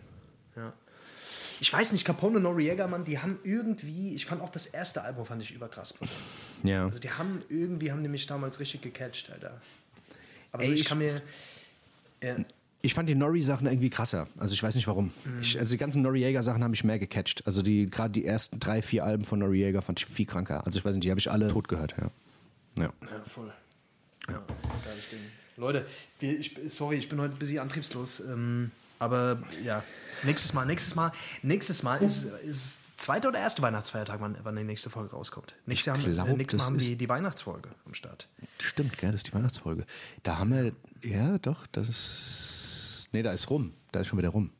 Ja. Ich weiß nicht, Capone und Noriega, Mann, die haben irgendwie, ich fand auch das erste Album fand ich überkrass. Ja. Also die haben irgendwie, haben mich damals richtig gecatcht, Alter. Aber Ey, so, ich, ich- kann mir, ja, Ich fand die Nori-Sachen irgendwie krasser. Also ich weiß nicht warum. Mhm. Ich, also die ganzen Noriega-Sachen haben mich mehr gecatcht. Also die gerade die ersten drei, vier Alben von Noriega fand ich viel kranker. Also ich weiß nicht, die habe ich alle tot gehört. Ja. Ja. Ja, voll. Ja. Leute, wir, ich, sorry, ich bin heute ein bisschen antriebslos. Ähm, aber ja, nächstes Mal, nächstes Mal, nächstes Mal ist, ist zweiter oder erste Weihnachtsfeiertag, wann, wann die nächste Folge rauskommt. Nächstes Jahr haben, glaub, äh, nächstes Mal haben die, die Weihnachtsfolge am Start. Stimmt, gell, das ist die Weihnachtsfolge. Da haben wir, ja doch, das ist, nee, da ist rum. Da ist schon wieder rum.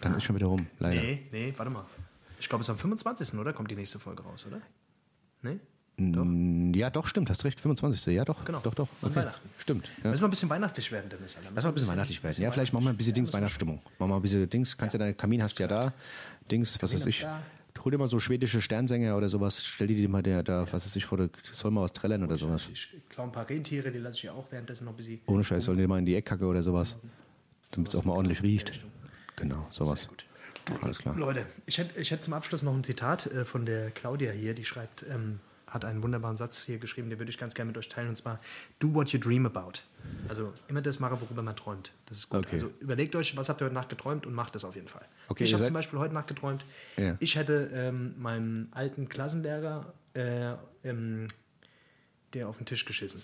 Dann ist schon wieder rum, leider. Nee, nee, warte mal. Ich glaube, es ist am 25. oder? Kommt die nächste Folge raus, oder? Nee? Mm, Ja, doch, stimmt, hast recht, 25. Ja, doch, Genau. doch, doch. Okay. Weihnachten. Stimmt. Ja. Müssen wir ein bisschen weihnachtlich werden, Dennis. Alter. Lass mal ein bisschen weihnachtlich werden. Ja, vielleicht machen wir ein bisschen Dings Weihnachtsstimmung. Machen wir ein bisschen Dings. Kannst ja deinen Kamin hast ja da. Dings, was weiß ich. da. Hol dir mal so schwedische Sternsänger oder sowas. Stell die dir mal der, da, was weiß ich, vor der, soll mal was trällern oder sowas. Ich klaue ein paar Rentiere, die lasse ich ja auch währenddessen noch ein bisschen. Ohne Scheiß, sollen die mal in die Eckkacke oder sowas. Damit es auch mal ordentlich riecht. Genau, sowas. Alles klar. Leute, ich hätte, ich zum Abschluss noch ein Zitat äh, von der Claudia hier, die schreibt, ähm, hat einen wunderbaren Satz hier geschrieben, den würde ich ganz gerne mit euch teilen, und zwar, do what you dream about. Also immer das machen, worüber man träumt. Das ist gut. Okay. Also überlegt euch, was habt ihr heute Nacht geträumt und macht das auf jeden Fall. Okay, ich habe zum Beispiel heute Nacht geträumt, Ja. ich hätte ähm, meinem alten Klassenlehrer äh, ähm, der auf den Tisch geschissen.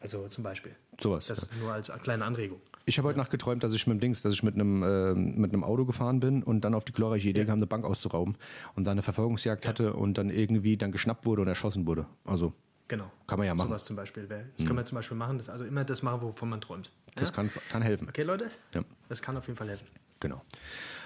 Also zum Beispiel. Sowas, Das nur als kleine Anregung. Ich habe heute Nacht geträumt, dass ich mit dem Dings, dass ich mit einem, ähm, mit einem Auto gefahren bin und dann auf die glorreiche Idee kam, eine Bank auszurauben und dann eine Verfolgungsjagd hatte und dann irgendwie dann geschnappt wurde und erschossen wurde. Also Genau. Kann man ja machen. Mhm. Sowas zum Beispiel. Das können wir zum Beispiel machen. Das also immer das machen, wovon man träumt. das ja? kann, kann helfen. Okay, Leute? Ja. Das kann auf jeden Fall helfen. Genau.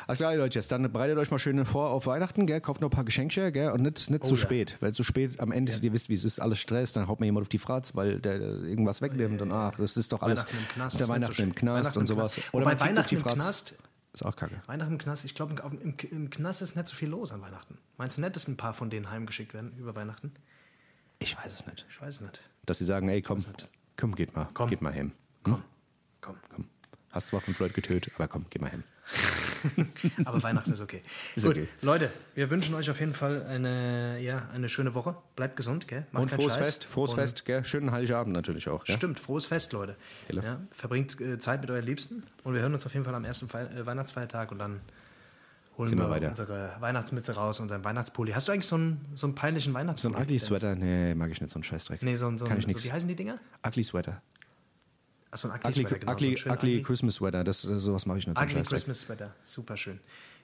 Alles klar, Leute, jetzt dann bereitet euch mal schön vor auf Weihnachten, gell? Kauft noch ein paar Geschenke, gell? Und nicht, nicht zu Oh ja. spät. Weil zu spät am Ende, ihr wisst, wie es ist, alles Stress, dann haut mir jemand auf die Fratz, weil der irgendwas wegnimmt und ach, das ist doch alles. Weihnachten im Knast. der Weihnachten so im. Knast Weihnachten und sowas. Knast. Oder Wobei man kriegt auf Weihnachten die im. Knast, Ist auch kacke. Weihnachten im Knast, ich glaube, im, im Knast ist nicht so viel los an Weihnachten. Meinst du nicht, dass ein paar von denen heimgeschickt werden über Weihnachten? Ich weiß es nicht. Ich weiß nicht. Dass sie sagen, ey, komm, komm, geht mal, Komm. geht mal hin. Komm, komm, Komm. Hast zwar fünf Leute getötet, aber komm, geh mal hin. Aber Weihnachten ist okay. Ist Gut, okay. Leute, wir wünschen euch auf jeden Fall eine, ja, eine schöne Woche. Bleibt gesund, gell? Macht Und frohes Scheiß. Fest, frohes Und Fest, gell? Schönen Heiligabend natürlich auch, gell? Stimmt, frohes Fest, Leute. Ja, verbringt äh, Zeit mit euren Liebsten und wir hören uns auf jeden Fall am ersten Fe äh, Weihnachtsfeiertag und dann holen Sind wir, weiter. unsere Weihnachtsmütze raus, unseren Weihnachtspulli. Hast du eigentlich so einen, so einen peinlichen So Weihnachtspulli? ein Ugly Dennis? Sweater, nee, mag ich nicht, so ein Scheißdreck. Nee, so ein, so Kann ich so, nichts. wie heißen die Dinger? Ugly Sweater. Achso, ein Ugly, Ugly, genau. so ugly, einen schönen ugly Christmas Sweater, das, sowas mache ich nicht, so ein Ugly. Christmas Sweater, super schön.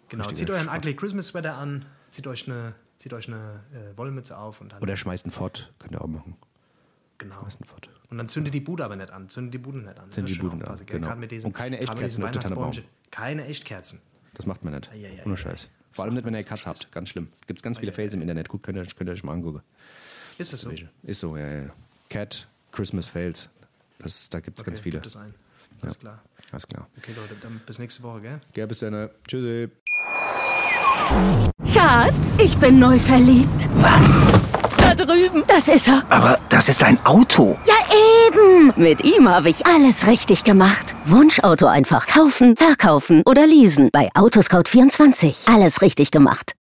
Genau, Richtiger zieht euren Schrott. Ugly Christmas Sweater an, zieht euch eine, zieht euch eine äh, Wollmütze auf und dann, Oder schmeißt einen Fort, könnt ihr auch machen. genau. Schmeißt einen Fort. Und dann zündet die Bude aber nicht an, zündet die Bude nicht an. Zündet die Bude an, gell? genau. Diesen, Und keine Echtkerzen auf der. Weihnachtsbäumchen. Keine Echtkerzen. Das macht man nicht. ja, ja, Ohne ja, Scheiß. ja. Vor allem nicht, wenn ihr Katz habt. Ganz schlimm. Gibt es ganz viele Fails im Internet. Gut, könnt ihr, könnt ihr euch mal angucken. Ist das so? Ist so, ja, ja. ja. Cat, Christmas Fails. Das, da gibt es ganz Okay, viele. Gibt es ein. Alles klar. Alles klar. Okay, Leute, dann bis nächste Woche, gell? Gell, bis dann. Tschüssi. Schatz, ich bin neu verliebt. Was? Da drüben. Das ist er. Aber das ist ein Auto. Ja, eben. Mit ihm habe ich alles richtig gemacht. Wunschauto einfach kaufen, verkaufen oder leasen. Bei Autoscout24. Alles richtig gemacht.